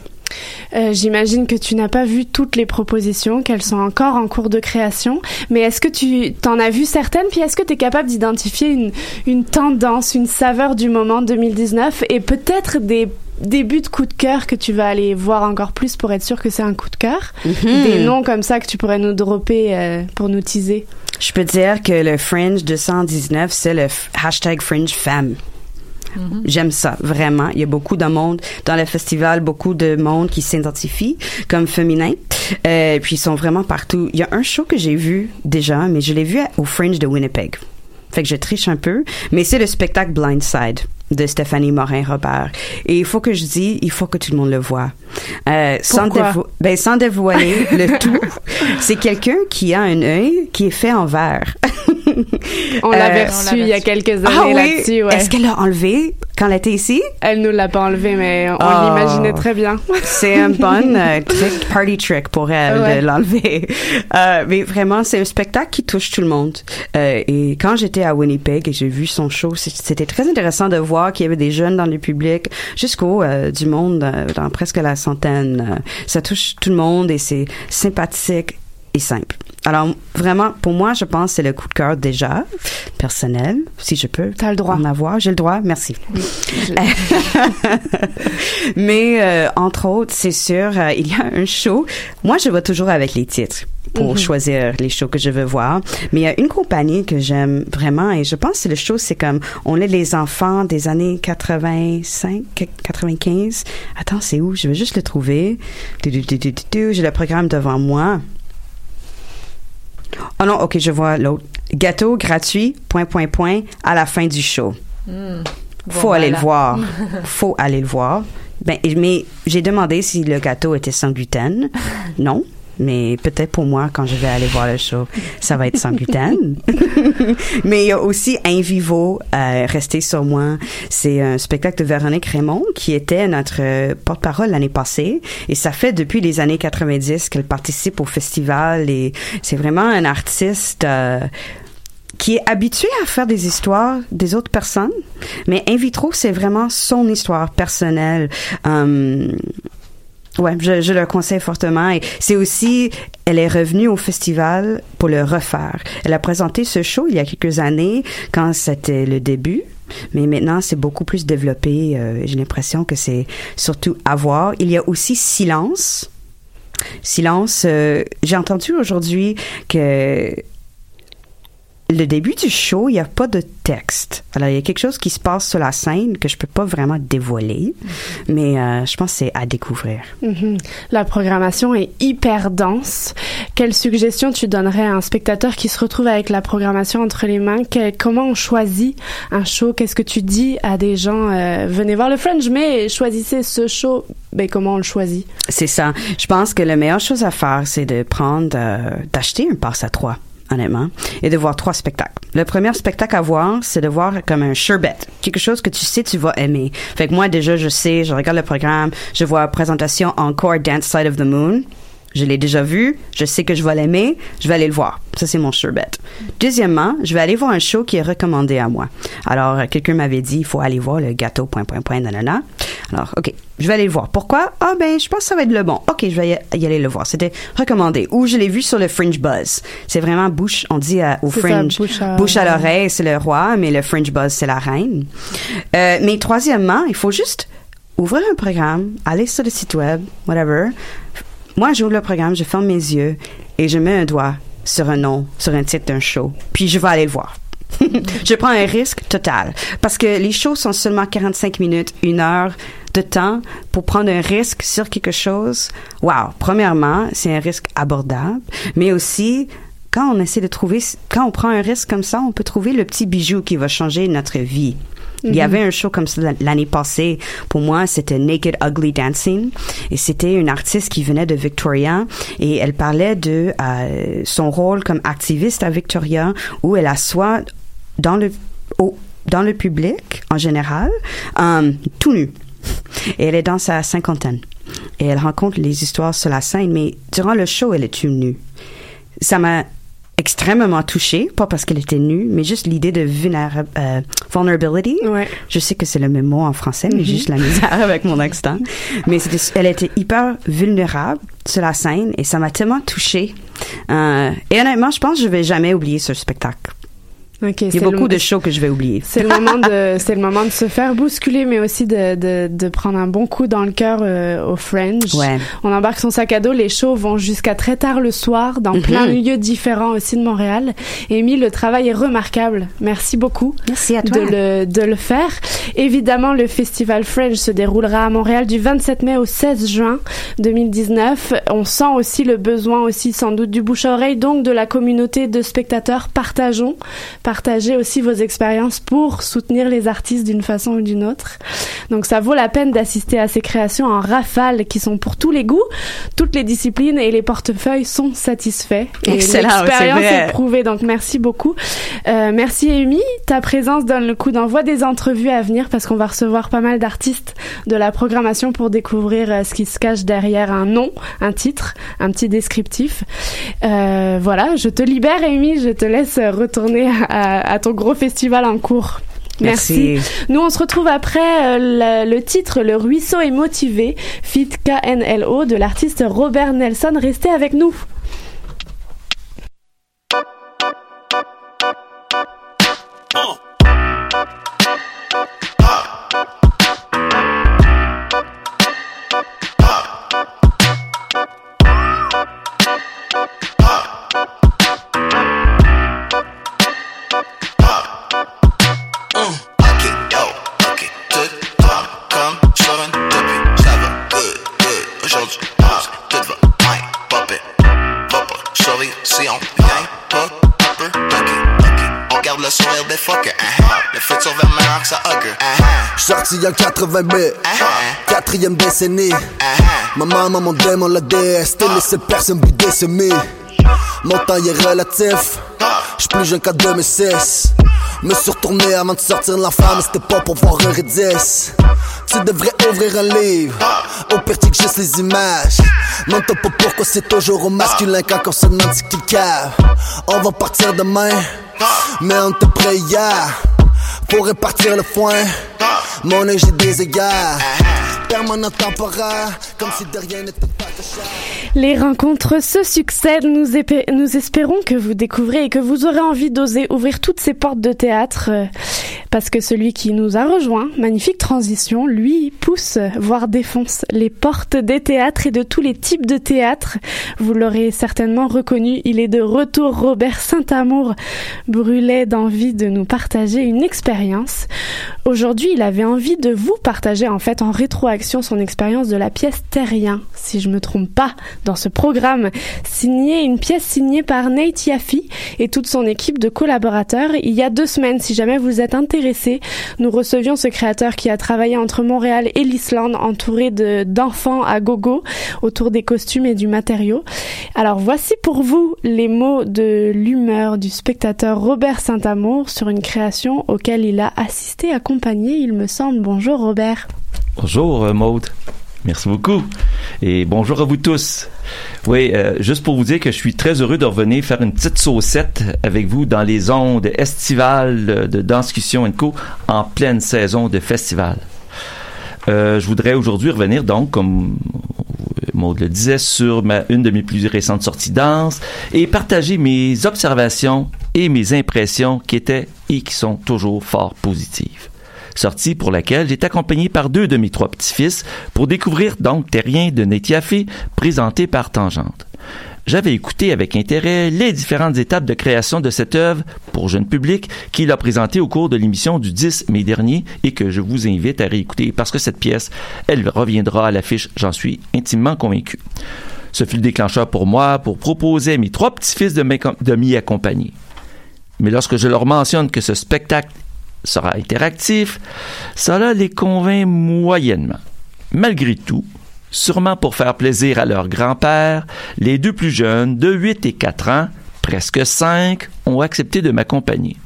Euh, J'imagine que tu n'as pas vu toutes les propositions, qu'elles sont encore en cours de création, mais est-ce que tu t'en as vu certaines, puis est-ce que tu es capable d'identifier une, une tendance, une saveur du moment 2019 et peut-être des débuts de coup de cœur que tu vas aller voir encore plus pour être sûr que c'est un coup de cœur? Mhm. Des noms comme ça que tu pourrais nous dropper euh, pour nous teaser? Je peux dire que le Fringe 219, c'est le hashtag Fringe Femme. J'aime ça, vraiment. Il y a beaucoup de monde dans le festival, beaucoup de monde qui s'identifie comme féminin. Euh, puis ils sont vraiment partout. Il y a un show que j'ai vu déjà, mais je l'ai vu au Fringe de Winnipeg. Fait que je triche un peu, mais c'est le spectacle Blindside de Stéphanie Morin-Robert. Et il faut que je dise, il faut que tout le monde le voit. Euh, sans, Pourquoi? dévo- ben, sans dévoiler le tout, c'est quelqu'un qui a un œil qui est fait en verre. On Euh, l'avait reçu il y a quelques années ah oui? là-dessus. Ouais. Est-ce qu'elle l'a enlevé quand elle était ici? Elle nous l'a pas enlevé, mais on Oh. l'imaginait très bien. C'est un bon euh, trick, party trick pour elle Ouais. de l'enlever. Euh, mais vraiment, c'est un spectacle qui touche tout le monde. Euh, et quand j'étais à Winnipeg et j'ai vu son show, c'était très intéressant de voir qu'il y avait des jeunes dans le public, jusqu'au euh, du monde euh, dans presque la centaine. Euh, ça touche tout le monde et c'est sympathique et simple. Alors vraiment, pour moi, je pense que c'est le coup de cœur déjà personnel, si je peux. T'as le droit. En avoir, j'ai le droit. Merci. Mais euh, entre autres, c'est sûr, euh, il y a un show. Moi, je vais toujours avec les titres pour Mhm. choisir les shows que je veux voir. Mais il y a une compagnie que j'aime vraiment et je pense que le show, c'est comme on est les enfants des années 85, 95. Attends, c'est où? Je vais juste le trouver. Du, du, du. J'ai le programme devant moi. Oh non, ok, je vois l'autre. Gâteau gratuit, point, point, point, à la fin du show. Faut Bon, aller le voir. Faut aller le voir. Ben, mais j'ai demandé si le gâteau était sans gluten. Non. Mais peut-être pour moi, quand je vais aller voir le show, ça va être sans gluten. mais il y a aussi Un Vivo, euh, sur moi. C'est un spectacle de Véronique Raymond qui était notre porte-parole l'année passée. Et ça fait depuis les années 90 qu'elle participe au festival. Et c'est vraiment un artiste... euh, qui est habitué à faire des histoires des autres personnes, mais In vitro, c'est vraiment son histoire personnelle. Hum, ouais, je, je le conseille fortement. Et c'est aussi, elle est revenue au festival pour le refaire. Elle a présenté ce show il y a quelques années, quand c'était le début. Mais maintenant, c'est beaucoup plus développé. Euh, J'ai l'impression que c'est surtout à voir. Il y a aussi Silence. Silence. euh, J'ai entendu aujourd'hui que le début du show, il n'y a pas de texte. Alors, il y a quelque chose qui se passe sur la scène que je peux pas vraiment dévoiler, mais euh, je pense que c'est à découvrir. Mhm. La programmation est hyper dense. Quelle suggestion tu donnerais à un spectateur qui se retrouve avec la programmation entre les mains? Que- Comment on choisit un show? Qu'est-ce que tu dis à des gens euh, Venez voir le Fringe, mais choisissez ce show. Ben comment on le choisit? C'est ça. Je pense que la meilleure chose à faire, c'est de prendre, euh, d'acheter un passe à trois, honnêtement, et de voir trois spectacles. Le premier spectacle à voir, c'est de voir comme un sherbet, quelque chose que tu sais tu vas aimer. Fait que moi déjà, je sais, je regarde le programme, je vois présentation encore Dance Side of the Moon. Je l'ai déjà vu, je sais que je vais l'aimer, je vais aller le voir. Ça, c'est mon sherbet. Deuxièmement, je vais aller voir un show qui est recommandé à moi. Alors, euh, quelqu'un m'avait dit, il faut aller voir le gâteau, point, point, point, nanana. Alors, OK, je vais aller le voir. Pourquoi? Ah, ben, je pense que ça va être le bon. OK, je vais y aller le voir. C'était recommandé. Ou je l'ai vu sur le Fringe Buzz. C'est vraiment bouche, on dit au C'est ça, Fringe, bouche à- bouche à l'oreille, c'est le roi, mais le Fringe Buzz, c'est la reine. Euh, mais troisièmement, il faut juste ouvrir un programme, aller sur le site web, whatever. Moi, j'ouvre le programme, je ferme mes yeux et je mets un doigt sur un nom, sur un titre d'un show. Puis je vais aller le voir. je prends un risque total. Parce que les shows sont seulement 45 minutes, une heure de temps pour prendre un risque sur quelque chose. Wow! Premièrement, c'est un risque abordable, mais aussi, quand on essaie de trouver, quand on prend un risque comme ça, on peut trouver le petit bijou qui va changer notre vie. Il y Mhm. avait un show comme ça l'année passée. Pour moi, c'était Naked Ugly Dancing. Et c'était une artiste qui venait de Victoria. Et elle parlait de euh, son rôle comme activiste à Victoria, où elle assoit dans le, au- dans le public, en général, euh, tout nu. Et elle est dans sa cinquantaine. Et elle rencontre les histoires sur la scène, mais durant le show, elle est tout nue. Ça m'a extrêmement touchée, pas parce qu'elle était nue, mais juste l'idée de vulnéra- euh, vulnerability. Je sais que c'est le même mot en français, mais Mhm. j'ai juste la misère avec mon accent. Mais c'était- elle était hyper vulnérable sur la scène et ça m'a tellement touchée. Euh, et honnêtement, je pense que je vais jamais oublier ce spectacle. Ok, Il y a beaucoup de shows que je vais oublier. C'est le moment de, c'est le moment de se faire bousculer, mais aussi de, de, de prendre un bon coup dans le cœur euh, au Fringe. Ouais. On embarque son sac à dos. Les shows vont jusqu'à très tard le soir, dans Mhm. plein de lieux différents aussi de Montréal. Amy, le travail est remarquable. Merci beaucoup. Merci à toi. De le, de le faire. Évidemment, le festival Fringe se déroulera à Montréal du 27 mai au 16 juin 2019. On sent aussi le besoin aussi sans doute du bouche à oreille, donc de la communauté de spectateurs. Partageons, partagez aussi vos expériences pour soutenir les artistes d'une façon ou d'une autre. Donc ça vaut la peine d'assister à ces créations en rafale qui sont pour tous les goûts, toutes les disciplines et les portefeuilles sont satisfaits. Et Excellent, L'expérience vrai. est prouvée, donc merci beaucoup. Euh, merci Amy, ta présence donne le coup d'envoi des entrevues à venir parce qu'on va recevoir pas mal d'artistes de la programmation pour découvrir euh, ce qui se cache derrière un nom, un titre, un petit descriptif. Euh, voilà, je te libère Amy, je te laisse retourner à, à ton gros festival en cours. Merci. Merci. Nous, on se retrouve après euh, le, le titre Le ruisseau est motivé, fit KNLO de l'artiste Robert Nelson. Restez avec nous. Ok, Sorti en 80 mai, quatrième décennie. Ma maman, mon démon, la t'es laissé personne bouder semé. Mon temps est relatif, j'suis plus jeune qu'en 2006. Me suis retourné avant de sortir de mais c'était pas pour voir un Redis. Tu devrais ouvrir un livre, au pire que juste les images. Demande pas pourquoi c'est toujours au masculin quand on se demande ce qu'il cave. On va partir demain, mais on te prêt. Pour répartir le foin, Les rencontres se succèdent. Nous espérons que vous découvrez et que vous aurez envie d'oser ouvrir toutes ces portes de théâtre. Parce que celui qui nous a rejoint, magnifique transition, lui pousse, voire défonce les portes des théâtres et de tous les types de théâtres. Vous l'aurez certainement reconnu, il est de retour. Robert Saint-Amour brûlait d'envie de nous partager une expérience. Aujourd'hui, il avait envie de vous partager en fait en rétroaction son expérience de la pièce Terrien, si je me trompe pas, dans ce programme. Signé, une pièce signée par Nate Yaffe et toute son équipe de collaborateurs il y a deux semaines. Si jamais vous êtes intéressé, nous recevions ce créateur qui a travaillé entre Montréal et l'Islande, entouré de, d'enfants à gogo autour des costumes et du matériau. Alors voici pour vous les mots de l'humeur du spectateur Robert Saint-Amour sur une création auquel il a assisté accompagné, il me semble. Bonjour Robert. Bonjour euh, Maude. Merci beaucoup. Et bonjour à vous tous. Oui, euh, juste pour vous dire que je suis très heureux de revenir faire une petite saucette avec vous dans les ondes estivales de Danscussion Co en pleine saison de festival. Euh, je voudrais aujourd'hui revenir donc, comme Maud le disait, sur ma, une de mes plus récentes sorties danse et partager mes observations et mes impressions qui étaient et qui sont toujours fort positives sortie pour laquelle j'étais accompagné par deux de mes trois petits-fils pour découvrir donc Terrien de Netiafé présenté par Tangente. J'avais écouté avec intérêt les différentes étapes de création de cette œuvre pour jeune public qu'il a présenté au cours de l'émission du 10 mai dernier et que je vous invite à réécouter parce que cette pièce, elle reviendra à l'affiche, j'en suis intimement convaincu. Ce fut le déclencheur pour moi pour proposer à mes trois petits-fils de m'y accompagner. Mais lorsque je leur mentionne que ce spectacle sera interactif, cela les convainc moyennement. Malgré tout, sûrement pour faire plaisir à leur grand-père, les deux plus jeunes, de 8 et 4 ans, presque 5, ont accepté de m'accompagner.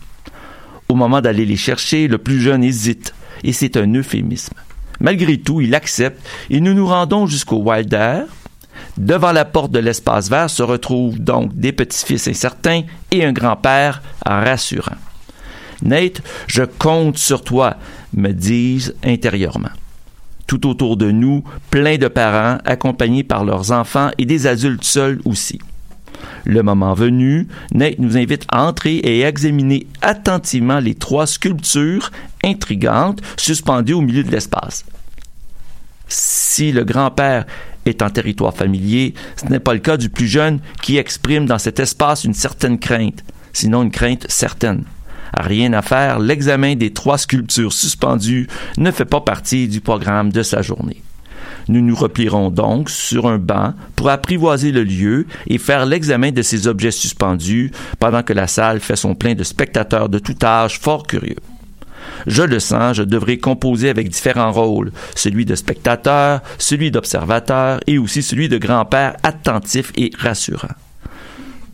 Au moment d'aller les chercher, le plus jeune hésite, et c'est un euphémisme. Malgré tout, il accepte, et nous nous rendons jusqu'au Wild Air. Devant la porte de l'espace vert se retrouvent donc des petits-fils incertains et un grand-père rassurant. Nate, je compte sur toi, me disent intérieurement. Tout autour de nous, plein de parents accompagnés par leurs enfants et des adultes seuls aussi. Le moment venu, Nate nous invite à entrer et à examiner attentivement les trois sculptures intrigantes suspendues au milieu de l'espace. Si le grand-père est en territoire familier, ce n'est pas le cas du plus jeune qui exprime dans cet espace une certaine crainte, sinon une crainte certaine. Rien à faire, l'examen des trois sculptures suspendues ne fait pas partie du programme de sa journée. Nous nous replierons donc sur un banc pour apprivoiser le lieu et faire l'examen de ces objets suspendus pendant que la salle fait son plein de spectateurs de tout âge fort curieux. Je le sens, je devrais composer avec différents rôles, celui de spectateur, celui d'observateur et aussi celui de grand-père attentif et rassurant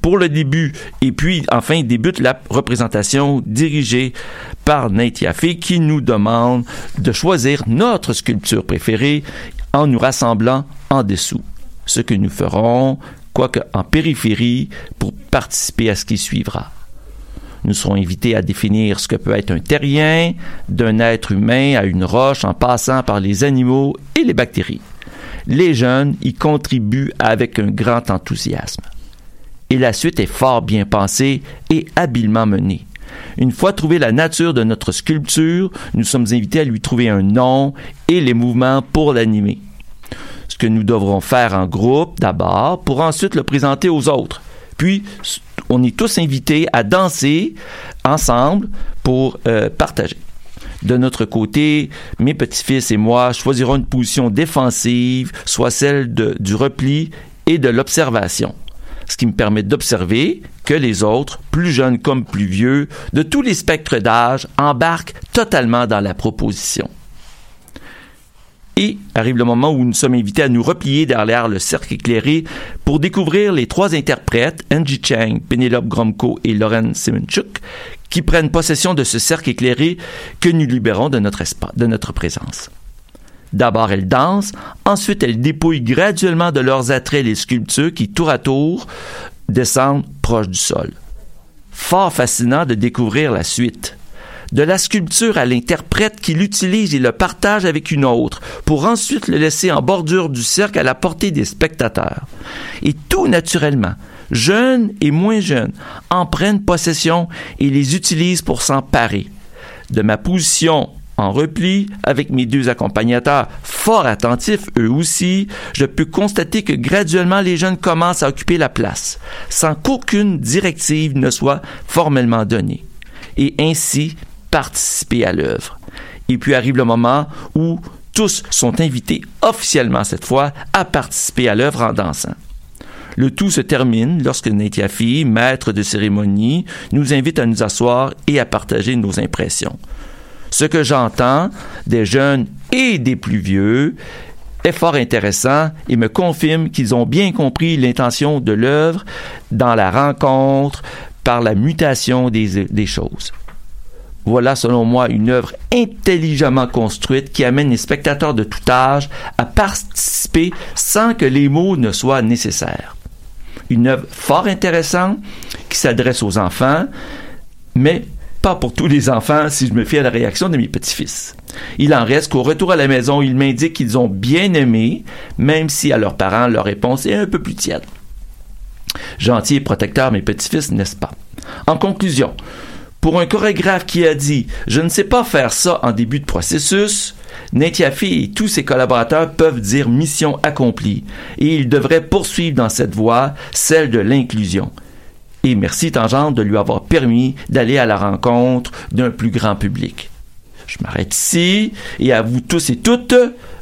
pour le début. Et puis, enfin, débute la représentation dirigée par Nate Yaffe qui nous demande de choisir notre sculpture préférée en nous rassemblant en dessous. Ce que nous ferons, quoique en périphérie, pour participer à ce qui suivra. Nous serons invités à définir ce que peut être un terrien, d'un être humain à une roche en passant par les animaux et les bactéries. Les jeunes y contribuent avec un grand enthousiasme et la suite est fort bien pensée et habilement menée. Une fois trouvé la nature de notre sculpture, nous sommes invités à lui trouver un nom et les mouvements pour l'animer. Ce que nous devrons faire en groupe d'abord pour ensuite le présenter aux autres. Puis, on est tous invités à danser ensemble pour euh, partager. De notre côté, mes petits-fils et moi choisirons une position défensive, soit celle du repli et de l'observation ce qui me permet d'observer que les autres, plus jeunes comme plus vieux, de tous les spectres d'âge, embarquent totalement dans la proposition. Et arrive le moment où nous sommes invités à nous replier derrière le cercle éclairé pour découvrir les trois interprètes, Angie Chang, Penelope Gromko et Lauren Simonchuk, qui prennent possession de ce cercle éclairé que nous libérons de notre, de notre présence. D'abord, elles dansent, ensuite elles dépouillent graduellement de leurs attraits les sculptures qui, tour à tour, descendent proche du sol. Fort fascinant de découvrir la suite. De la sculpture à l'interprète qui l'utilise et le partage avec une autre, pour ensuite le laisser en bordure du cercle à la portée des spectateurs. Et tout naturellement, jeunes et moins jeunes en prennent possession et les utilisent pour s'en parer De ma position en repli, avec mes deux accompagnateurs fort attentifs eux aussi, je peux constater que graduellement les jeunes commencent à occuper la place, sans qu'aucune directive ne soit formellement donnée, et ainsi participer à l'œuvre. Et puis arrive le moment où tous sont invités officiellement cette fois à participer à l'œuvre en dansant. Le tout se termine lorsque Netiafi, maître de cérémonie, nous invite à nous asseoir et à partager nos impressions. Ce que j'entends des jeunes et des plus vieux est fort intéressant et me confirme qu'ils ont bien compris l'intention de l'œuvre dans la rencontre par la mutation des, choses. Voilà, selon moi, une œuvre intelligemment construite qui amène les spectateurs de tout âge à participer sans que les mots ne soient nécessaires. Une œuvre fort intéressante qui s'adresse aux enfants, mais pas pour tous les enfants si je me fie à la réaction de mes petits-fils. Il en reste qu'au retour à la maison, ils m'indiquent qu'ils ont bien aimé, même si à leurs parents, leur réponse est un peu plus tiède. Gentil et protecteur, mes petits-fils, n'est-ce pas? En conclusion, pour un chorégraphe qui a dit Je ne sais pas faire ça en début de processus, Netiafi et tous ses collaborateurs peuvent dire mission accomplie et il devrait poursuivre dans cette voie, celle de l'inclusion. Et merci Tangente de lui avoir permis d'aller à la rencontre d'un plus grand public. Je m'arrête ici et à vous tous et toutes,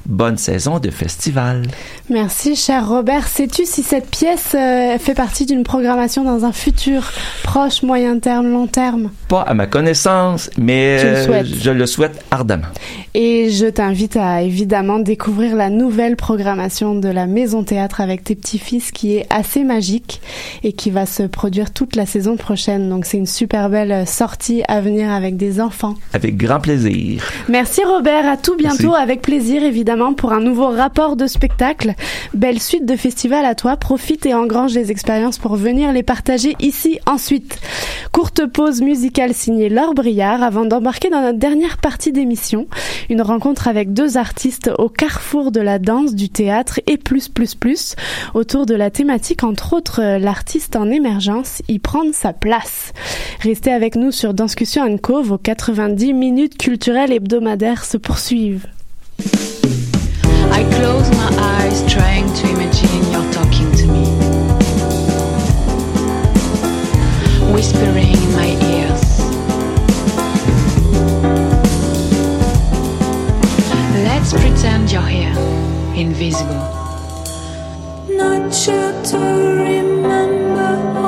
bonne saison de festival. Merci, cher Robert. Sais-tu si cette pièce euh, fait partie d'une programmation dans un futur proche, moyen terme, long terme? Pas à ma connaissance, mais le je le souhaite ardemment. Et je t'invite à évidemment découvrir la nouvelle programmation de la Maison Théâtre avec tes petits-fils qui est assez magique et qui va se produire toute la saison prochaine. Donc c'est une super belle euh, sortie à venir avec des enfants. Avec grand plaisir. Merci Robert, à tout bientôt Merci. avec plaisir évidemment pour un nouveau rapport de spectacle. Belle suite de festivals à toi, profite et engrange les expériences pour venir les partager ici ensuite. Courte pause musicale signée Laure Briard avant d'embarquer dans notre dernière partie d'émission, une rencontre avec deux artistes au carrefour de la danse, du théâtre et plus plus plus autour de la thématique entre autres euh, l'artiste en émergence y prendre sa place. Restez avec nous sur Danscussion Co, vos 90 minutes culturelles hebdomadaires se poursuivent. Close my eyes trying to imagine you're talking to me. Whispering in my ears. Let's pretend you're here, invisible. Not sure to remember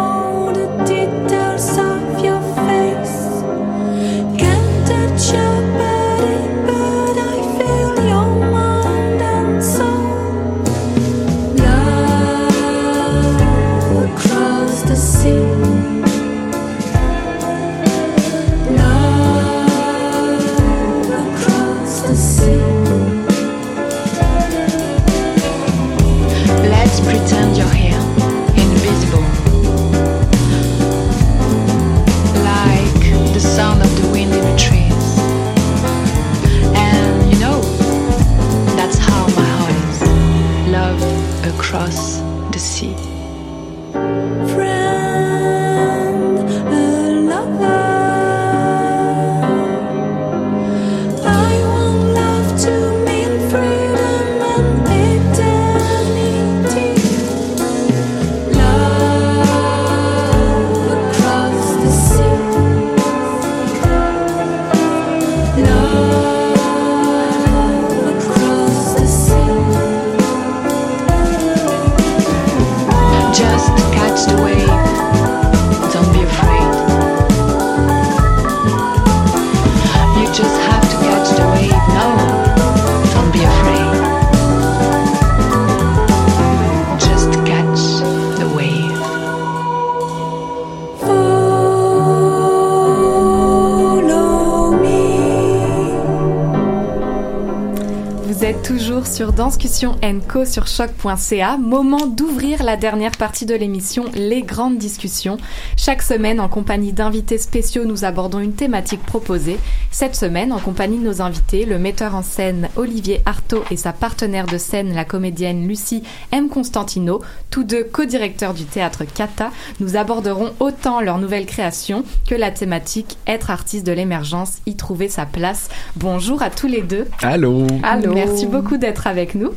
sur Danscussion Co sur choc.ca. Moment d'ouvrir la dernière partie de l'émission Les grandes discussions. Chaque semaine, en compagnie d'invités spéciaux, nous abordons une thématique proposée. Cette semaine, en compagnie de nos invités, le metteur en scène Olivier Artaud et sa partenaire de scène, la comédienne Lucie M. Constantino, tous deux co-directeurs du théâtre Kata, nous aborderons autant leur nouvelle création que la thématique Être artiste de l'émergence, y trouver sa place. Bonjour à tous les deux. Allô. Allô. Merci beaucoup d'être avec nous.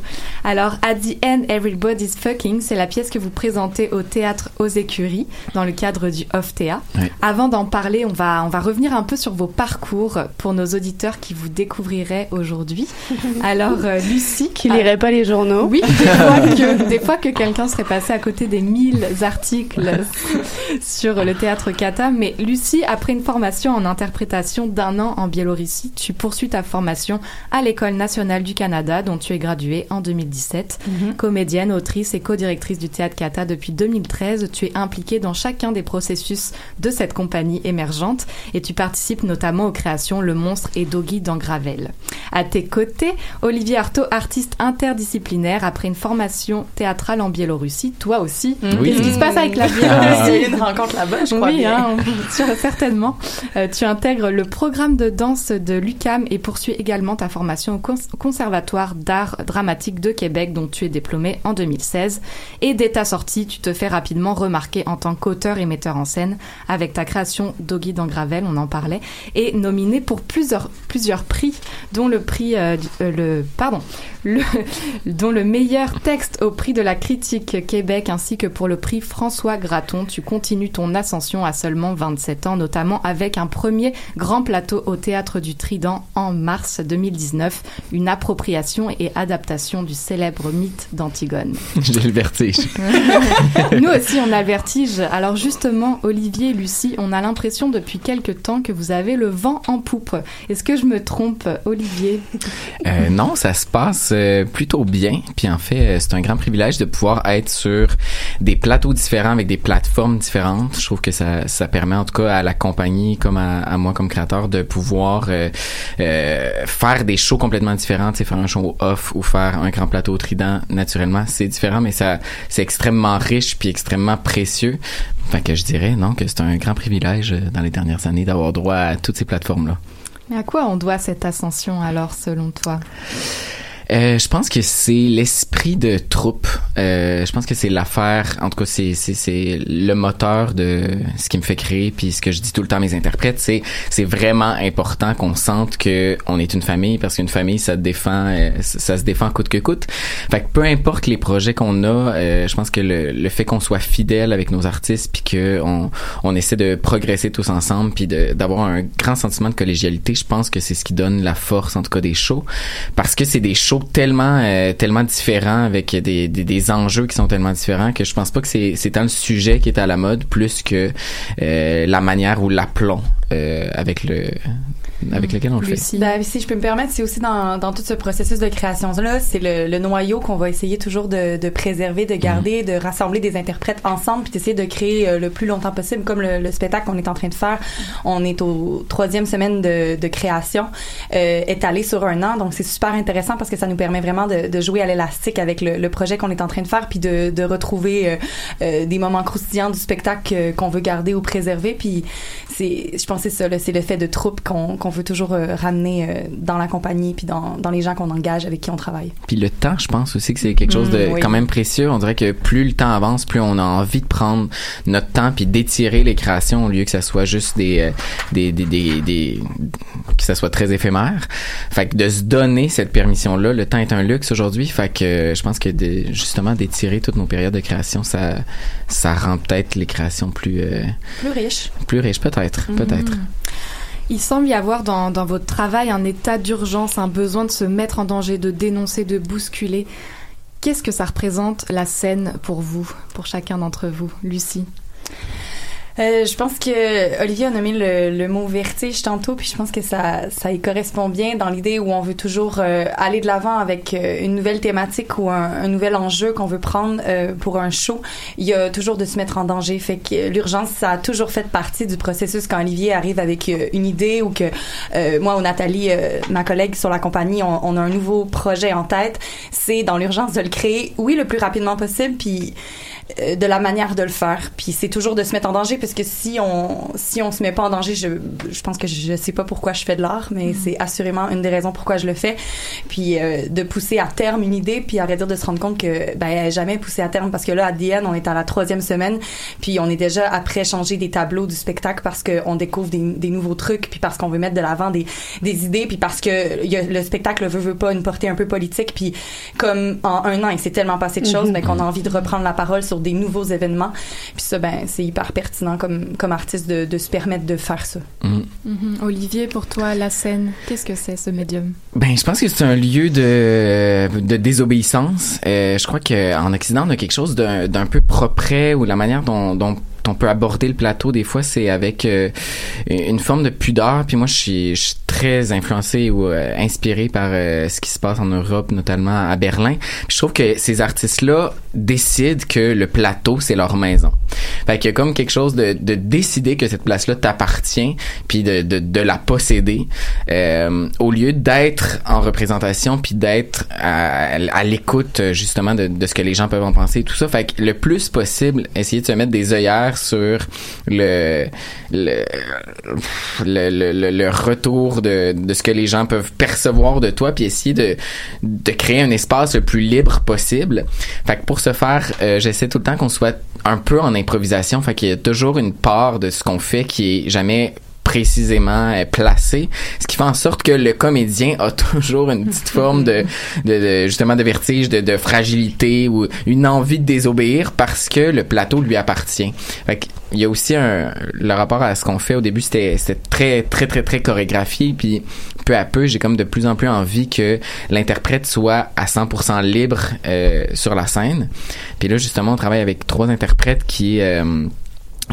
Alors, At the End, Everybody's Fucking, c'est la pièce que vous présentez au théâtre aux écuries dans le cadre du Off-Théa. Oui. Avant d'en parler, on va, on va revenir un peu sur vos parcours pour nos auditeurs qui vous découvriraient aujourd'hui. Alors, euh, Lucie. Qui lirait pas les journaux. Oui, des fois que, des fois que quelqu'un serait passé à côté des 1000 articles sur le théâtre Kata. Mais Lucie, après une formation en interprétation d'un an en Biélorussie, tu poursuis ta formation à l'École nationale du Canada, dont tu es graduée en 2017. Comédienne, autrice et co-directrice du théâtre Kata depuis 2013, tu es impliquée dans chacun des processus de cette compagnie émergente et tu participes notamment aux créations Le Monstre et Doggy dans Gravel. À tes côtés, Olivier Artaud, artiste interdisciplinaire après une formation théâtrale en Biélorussie. Toi aussi. Oui. Qu'est-ce qui se passe avec la Ah. Biélorussie une rencontre là-bas, je crois Oui, bien. hein, certainement. Euh, tu intègres le programme de danse de l'UCAM et poursuis également ta formation au cons- Conservatoire d'art dramatique de Québec, dont tu es diplômé en 2016. Et dès ta sortie, tu te fais rapidement remarquer en tant qu'auteur et metteur en scène avec ta création Doggy dans Gravel, on en parlait, et nominé pour plusieurs, plusieurs prix, dont le prix, euh, euh, le, pardon, le, dont le meilleur texte au prix de la critique Québec ainsi que pour le prix François Graton. Tu continues ton ascension à seulement 27 ans, notamment avec un premier grand plateau au théâtre du Trident en mars 2019, une appropriation et adaptation du célèbre mythe d'Antigone. J'ai le vertige. Nous aussi, on a le vertige. Alors justement, Olivier et Lucie, on a l'impression depuis quelque temps que vous avez le vent en poupe. Est-ce que je me trompe, Olivier? Euh, non, ça se passe euh, plutôt bien. Puis en fait, euh, c'est un grand privilège de pouvoir être sur des plateaux différents avec des plateformes différentes. Je trouve que ça, ça permet en tout cas à la compagnie comme à, à moi comme créateur de pouvoir euh, euh, faire des shows complètement différents. Faire un show off ou faire un grand plateau au Trident, naturellement, c'est différent, mais ça c'est extrêmement riche puis extrêmement précieux. Fait que je dirais non que c'est un grand privilège euh, dans les dernières années d'avoir droit à toutes ces plateformes là. Mais à quoi on doit cette ascension alors, selon toi? Euh, je pense que c'est l'esprit de troupe. Euh, je pense que c'est l'affaire. En tout cas, c'est c'est c'est le moteur de ce qui me fait créer. Puis ce que je dis tout le temps à mes interprètes, c'est c'est vraiment important qu'on sente que on est une famille parce qu'une famille ça défend euh, ça, se défend coûte que coûte. Fait que peu importe les projets qu'on a, euh, je pense que le, le fait qu'on soit fidèle avec nos artistes puis que on on essaie de progresser tous ensemble puis de d'avoir un grand sentiment de collégialité, je pense que c'est ce qui donne la force en tout cas des shows parce que c'est des shows tellement euh, tellement différents avec des, des, enjeux qui sont tellement différents que je pense pas que c'est c'est tant le sujet qui est à la mode plus que euh, la manière ou l'aplomb euh, avec le avec lequel on le fait. Ben, si je peux me permettre, c'est aussi dans, dans tout ce processus de création-là, c'est le, le noyau qu'on va essayer toujours de, de préserver, de garder, de rassembler des interprètes ensemble, puis d'essayer de créer euh, le plus longtemps possible, comme le, le spectacle qu'on est en train de faire. On est au troisième semaine de, de création, euh, étalé sur un an, donc c'est super intéressant parce que ça nous permet vraiment de, de jouer à l'élastique avec le, le projet qu'on est en train de faire, puis de, de retrouver euh, euh, des moments croustillants du spectacle euh, qu'on veut garder ou préserver, puis c'est, je pense que c'est ça, là, c'est le fait de troupe qu'on qu'on veut toujours euh, ramener euh, dans la compagnie puis dans, dans les gens qu'on engage avec qui on travaille. Puis le temps, je pense aussi que c'est quelque chose de Mm, oui. quand même précieux. On dirait que plus le temps avance, plus on a envie de prendre notre temps puis d'étirer les créations au lieu que ça soit juste des euh, des, des, des, des- que ça soit très éphémère. Fait que de se donner cette permission là, le temps est un luxe aujourd'hui. Fait que je pense que de, justement d'étirer toutes nos périodes de création, ça ça rend peut-être les créations plus euh, Plus riche. plus riches peut-être, peut-être. Il semble y avoir dans, dans votre travail un état d'urgence, un besoin de se mettre en danger, de dénoncer, de bousculer. Qu'est-ce que ça représente la scène pour vous, pour chacun d'entre vous, Lucie? Euh, je pense que Olivier a nommé le, le mot vertige tantôt, puis je pense que ça, ça y correspond bien dans l'idée où on veut toujours euh, aller de l'avant avec euh, une nouvelle thématique ou un, un nouvel enjeu qu'on veut prendre euh, pour un show. Il y a toujours de se mettre en danger. Fait que l'urgence, ça a toujours fait partie du processus quand Olivier arrive avec euh, une idée ou que euh, moi ou Nathalie, euh, ma collègue sur la compagnie, on, on a un nouveau projet en tête. C'est dans l'urgence de le créer, oui, le plus rapidement possible, puis euh, de la manière de le faire. Puis c'est toujours de se mettre en danger parce que si on si on se met pas en danger, je je pense que je sais pas pourquoi je fais de l'art, mais c'est assurément une des raisons pourquoi je le fais. Puis euh, de pousser à terme une idée, puis à vrai dire de se rendre compte que ben elle est jamais poussée à terme parce que là à DN on est à la troisième semaine, puis on est déjà après changer des tableaux du spectacle parce qu'on découvre des, des nouveaux trucs, puis parce qu'on veut mettre de l'avant des des idées, puis parce que il y a, le spectacle veut veut pas une portée un peu politique, puis comme en un an il s'est tellement passé de choses, Mhm. ben qu'on a envie de reprendre la parole sur des nouveaux événements. Puis ça, ben, c'est hyper pertinent comme, comme artiste de, de se permettre de faire ça. Mhm. Olivier, pour toi, la scène, qu'est-ce que c'est ce médium? Ben, je pense que c'est un lieu de, de désobéissance. Euh, je crois qu'en Occident, on a quelque chose d'un d'un peu propre ou la manière dont, dont on peut aborder le plateau des fois c'est avec euh, une forme de pudeur puis moi je suis, je suis très influencé ou euh, inspiré par euh, ce qui se passe en Europe notamment à Berlin. Je trouve que ces artistes là décident que le plateau c'est leur maison. Fait qu'il y a comme quelque chose de, de décider que cette place là t'appartient puis de, de, de la posséder euh, au lieu d'être en représentation puis d'être à, à l'écoute justement de, de ce que les gens peuvent en penser tout ça. Fait que le plus possible essayer de se mettre des œillères sur le, le, le- le retour de, ce que les gens peuvent percevoir de toi puis essayer de, de créer un espace le plus libre possible. Fait que pour ce faire euh, j'essaie tout le temps qu'on soit un peu en improvisation. Fait qu'il y a toujours une part de ce qu'on fait qui est jamais précisément euh, placé, ce qui fait en sorte que le comédien a toujours une petite forme de, de, de- justement de vertige, de, de fragilité ou une envie de désobéir parce que le plateau lui appartient. Fait il y a aussi un le rapport à ce qu'on fait au début c'était c'était très très très très chorégraphié puis peu à peu j'ai comme de plus en plus envie que l'interprète soit à 100% libre euh, sur la scène. Puis là justement on travaille avec trois interprètes qui euh,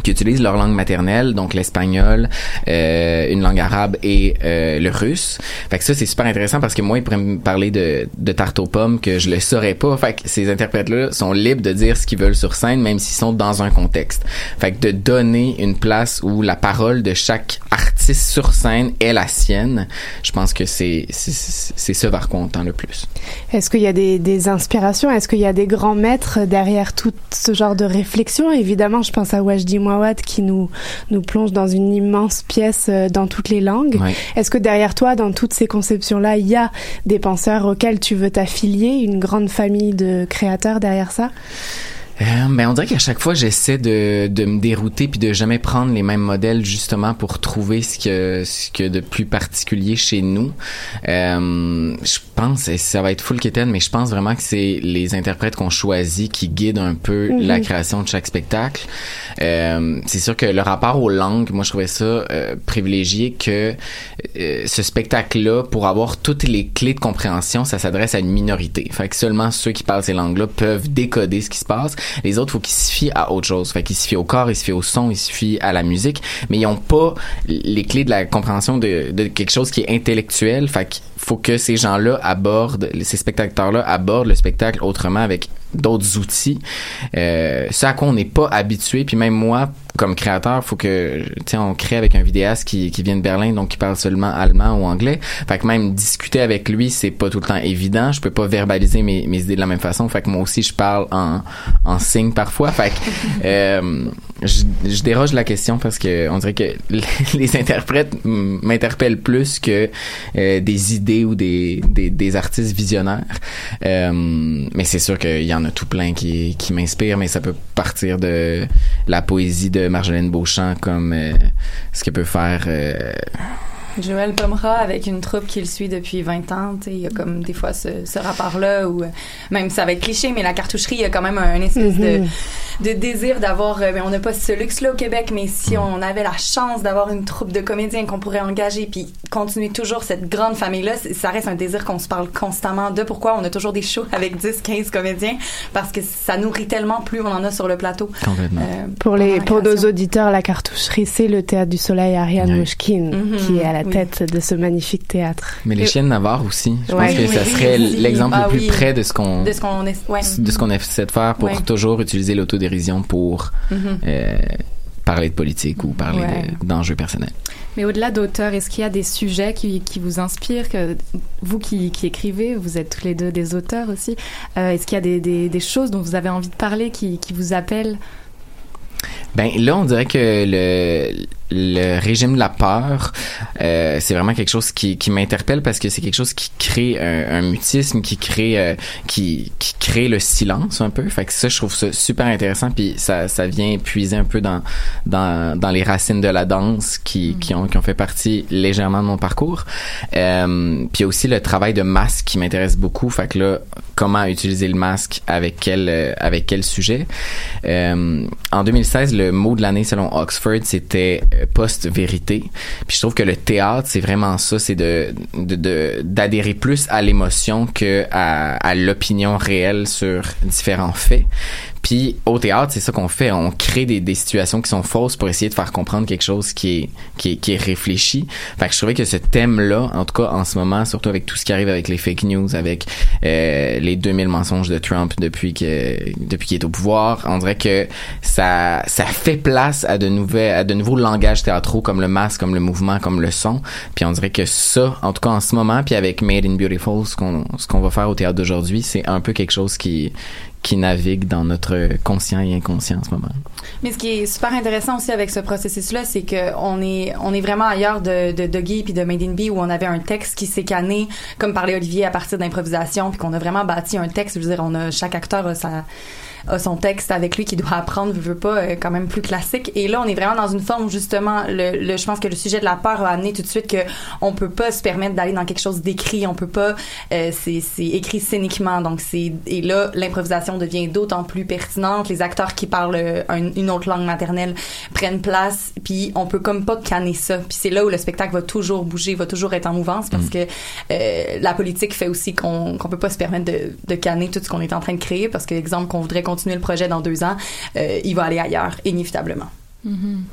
qui utilisent leur langue maternelle, donc l'espagnol, euh, une langue arabe et euh, le russe. Fait que ça, c'est super intéressant parce que moi, ils pourraient me parler de, de tarte aux pommes que je le saurais pas. Fait que ces interprètes-là sont libres de dire ce qu'ils veulent sur scène, même s'ils sont dans un contexte. Fait que de donner une place où la parole de chaque artiste sur scène est la sienne, je pense que c'est c'est ce vers quoi on tend le plus. Est-ce qu'il y a des, des inspirations? Est-ce qu'il y a des grands maîtres derrière tout ce genre de réflexion? Évidemment, je pense à Wajdi Mouawad qui nous, nous plonge dans une immense pièce euh, dans toutes les langues. Ouais. Est-ce que derrière toi, dans toutes ces conceptions-là, il y a des penseurs auxquels tu veux t'affilier, une grande famille de créateurs derrière ça? Euh, ben on dirait qu'à chaque fois j'essaie de, de me dérouter puis de jamais prendre les mêmes modèles justement pour trouver ce que ce que de plus particulier chez nous. Euh, je pense et ça va être full kitten mais je pense vraiment que c'est les interprètes qu'on choisit qui guident un peu Mhm. la création de chaque spectacle. Euh, c'est sûr que le rapport aux langues, moi je trouvais ça euh, privilégié que euh, ce spectacle-là, pour avoir toutes les clés de compréhension, ça s'adresse à une minorité. Fait que seulement ceux qui parlent ces langues-là peuvent décoder ce qui se passe. Les autres, faut qu'ils se fient à autre chose. Fait qu'ils se fient au corps, ils se fient au son, ils se fient à la musique, mais ils ont pas les clés de la compréhension de, de quelque chose qui est intellectuel. Fait qu'il faut que ces gens-là abordent, ces spectateurs-là abordent le spectacle autrement avec d'autres outils. Euh, ce à quoi on n'est pas habitué, puis même moi, comme créateur, faut que, tu sais, on crée avec un vidéaste qui, qui vient de Berlin, donc qui parle seulement allemand ou anglais. Fait que même discuter avec lui, c'est pas tout le temps évident. Je peux pas verbaliser mes, mes idées de la même façon. Fait que moi aussi, je parle en, en signe parfois. Fait que, euh, je, je déroge la question parce que on dirait que les interprètes m'interpellent plus que euh, des idées ou des, des, des artistes visionnaires. Euh, mais c'est sûr qu'il y en a tout plein qui, qui m'inspirent, mais ça peut partir de la poésie de Marjolaine Beauchamp comme euh, ce qu'elle peut faire. euh, Joël Pomera avec une troupe qu'il suit depuis 20 ans, tu sais, il y a comme des fois ce, ce rapport-là où euh, même ça va être cliché, mais la cartoucherie, il y a quand même un, espèce de Mhm. de désir d'avoir, euh, ben, on n'a pas ce luxe-là au Québec, mais si on avait la chance d'avoir une troupe de comédiens qu'on pourrait engager, puis continuer toujours cette grande famille-là, ça reste un désir qu'on se parle constamment de pourquoi on a toujours des shows avec 10, 15 comédiens, parce que ça nourrit tellement plus on en a sur le plateau. Complètement. Euh, Pour les pour nos auditeurs, la cartoucherie, c'est le théâtre du Soleil Ariane Mouchkine Mhm. qui est à la Oui. tête de ce magnifique théâtre. Mais les chiennes Navarre aussi. Je Ouais. pense que ça Oui, serait oui. l'exemple Ah le plus oui. près de ce qu'on de ce qu'on est, ouais. de ce qu'on essaie de faire pour Ouais. toujours utiliser l'autodérision pour Mhm. euh, parler de politique ou parler Ouais. de- d'enjeux personnels. Mais au-delà d'auteurs, est-ce qu'il y a des sujets qui, qui vous inspirent que Vous qui, qui écrivez, vous êtes tous les deux des auteurs aussi. euh, est-ce qu'il y a des, des, des choses dont vous avez envie de parler qui, qui vous appellent? Ben là, on dirait que le, le régime de la peur, euh, c'est vraiment quelque chose qui, qui m'interpelle parce que c'est quelque chose qui crée un, un mutisme, qui crée, euh, qui, qui crée le silence un peu. Fait que ça, je trouve ça super intéressant. Puis ça, ça vient puiser un peu dans, dans, dans les racines de la danse qui, qui, ont, qui ont fait partie légèrement de mon parcours. Euh, puis aussi le travail de masque qui m'intéresse beaucoup. Fait que là, comment utiliser le masque avec quel, euh, avec quel sujet? Euh, en 2016, le mot de l'année selon Oxford, c'était euh, post-vérité. Puis je trouve que le théâtre, c'est vraiment ça, c'est de d'adhérer plus à l'émotion que à, à l'opinion réelle sur différents faits. Puis au théâtre, c'est ça qu'on fait. On crée des, des situations qui sont fausses pour essayer de faire comprendre quelque chose qui est, qui est, qui est réfléchi. Fait que je trouvais que ce thème-là, en tout cas en ce moment, surtout avec tout ce qui arrive avec les fake news, avec euh, les 2000 mensonges de Trump depuis que depuis qu'il est au pouvoir, on dirait que ça ça fait place à de nouvelles à de nouveaux langages théâtraux comme le masque, comme le mouvement, comme le son. Puis on dirait que ça, en tout cas en ce moment, puis avec Made in Beautiful, ce qu'on ce qu'on va faire au théâtre d'aujourd'hui, c'est un peu quelque chose qui qui navigue dans notre conscient et inconscient en ce moment. Mais ce qui est super intéressant aussi avec ce processus-là, c'est que on est on est vraiment ailleurs de de Dougie puis de Made in Bee où on avait un texte qui s'est canné, comme parlait Olivier, à partir d'improvisation, puis qu'on a vraiment bâti un texte. Je veux dire, on a chaque acteur a sa a son texte avec lui qui doit apprendre, veut, pas, euh, quand même plus classique. Et là, on est vraiment dans une forme où justement, le, le- je pense que le sujet de la peur a amené tout de suite que on peut pas se permettre d'aller dans quelque chose d'écrit, on peut pas, euh, c'est c'est écrit scéniquement, donc c'est et là l'improvisation devient d'autant plus pertinente. Les acteurs qui parlent euh, un- une autre langue maternelle prennent place, puis on peut comme pas canner ça. Puis c'est là où le spectacle va toujours bouger, va toujours être en mouvance parce que euh, la politique fait aussi qu'on qu'on peut pas se permettre de, de canner tout ce qu'on est en train de créer parce que exemple qu'on voudrait continuer le projet dans deux ans, euh, il va aller ailleurs inévitablement. Mhm.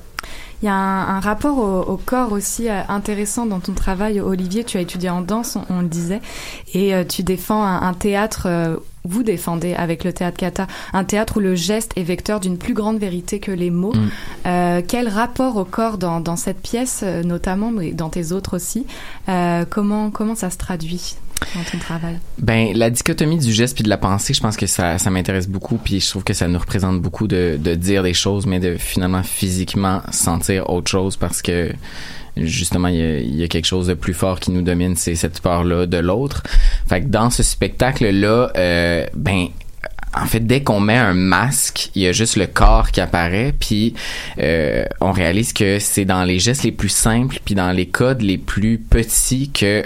Il y a un, un rapport au, au corps aussi euh, intéressant dans ton travail, Olivier. Tu as étudié en danse, on, on le disait, et euh, tu défends un, un théâtre. euh, vous défendez avec le théâtre Kata un théâtre où le geste est vecteur d'une plus grande vérité que les mots. Mm. Euh, quel rapport au corps dans, dans cette pièce, notamment, mais dans tes autres aussi euh, Comment comment ça se traduit? Ben la dichotomie du geste puis de la pensée, je pense que ça, ça m'intéresse beaucoup puis je trouve que ça nous représente beaucoup de, de dire des choses mais de finalement physiquement sentir autre chose parce que justement il y a, y a quelque chose de plus fort qui nous domine, c'est cette peur là de l'autre. Fait que dans ce spectacle là, euh, ben en fait, dès qu'on met un masque, il y a juste le corps qui apparaît, puis euh, on réalise que c'est dans les gestes les plus simples, puis dans les codes les plus petits que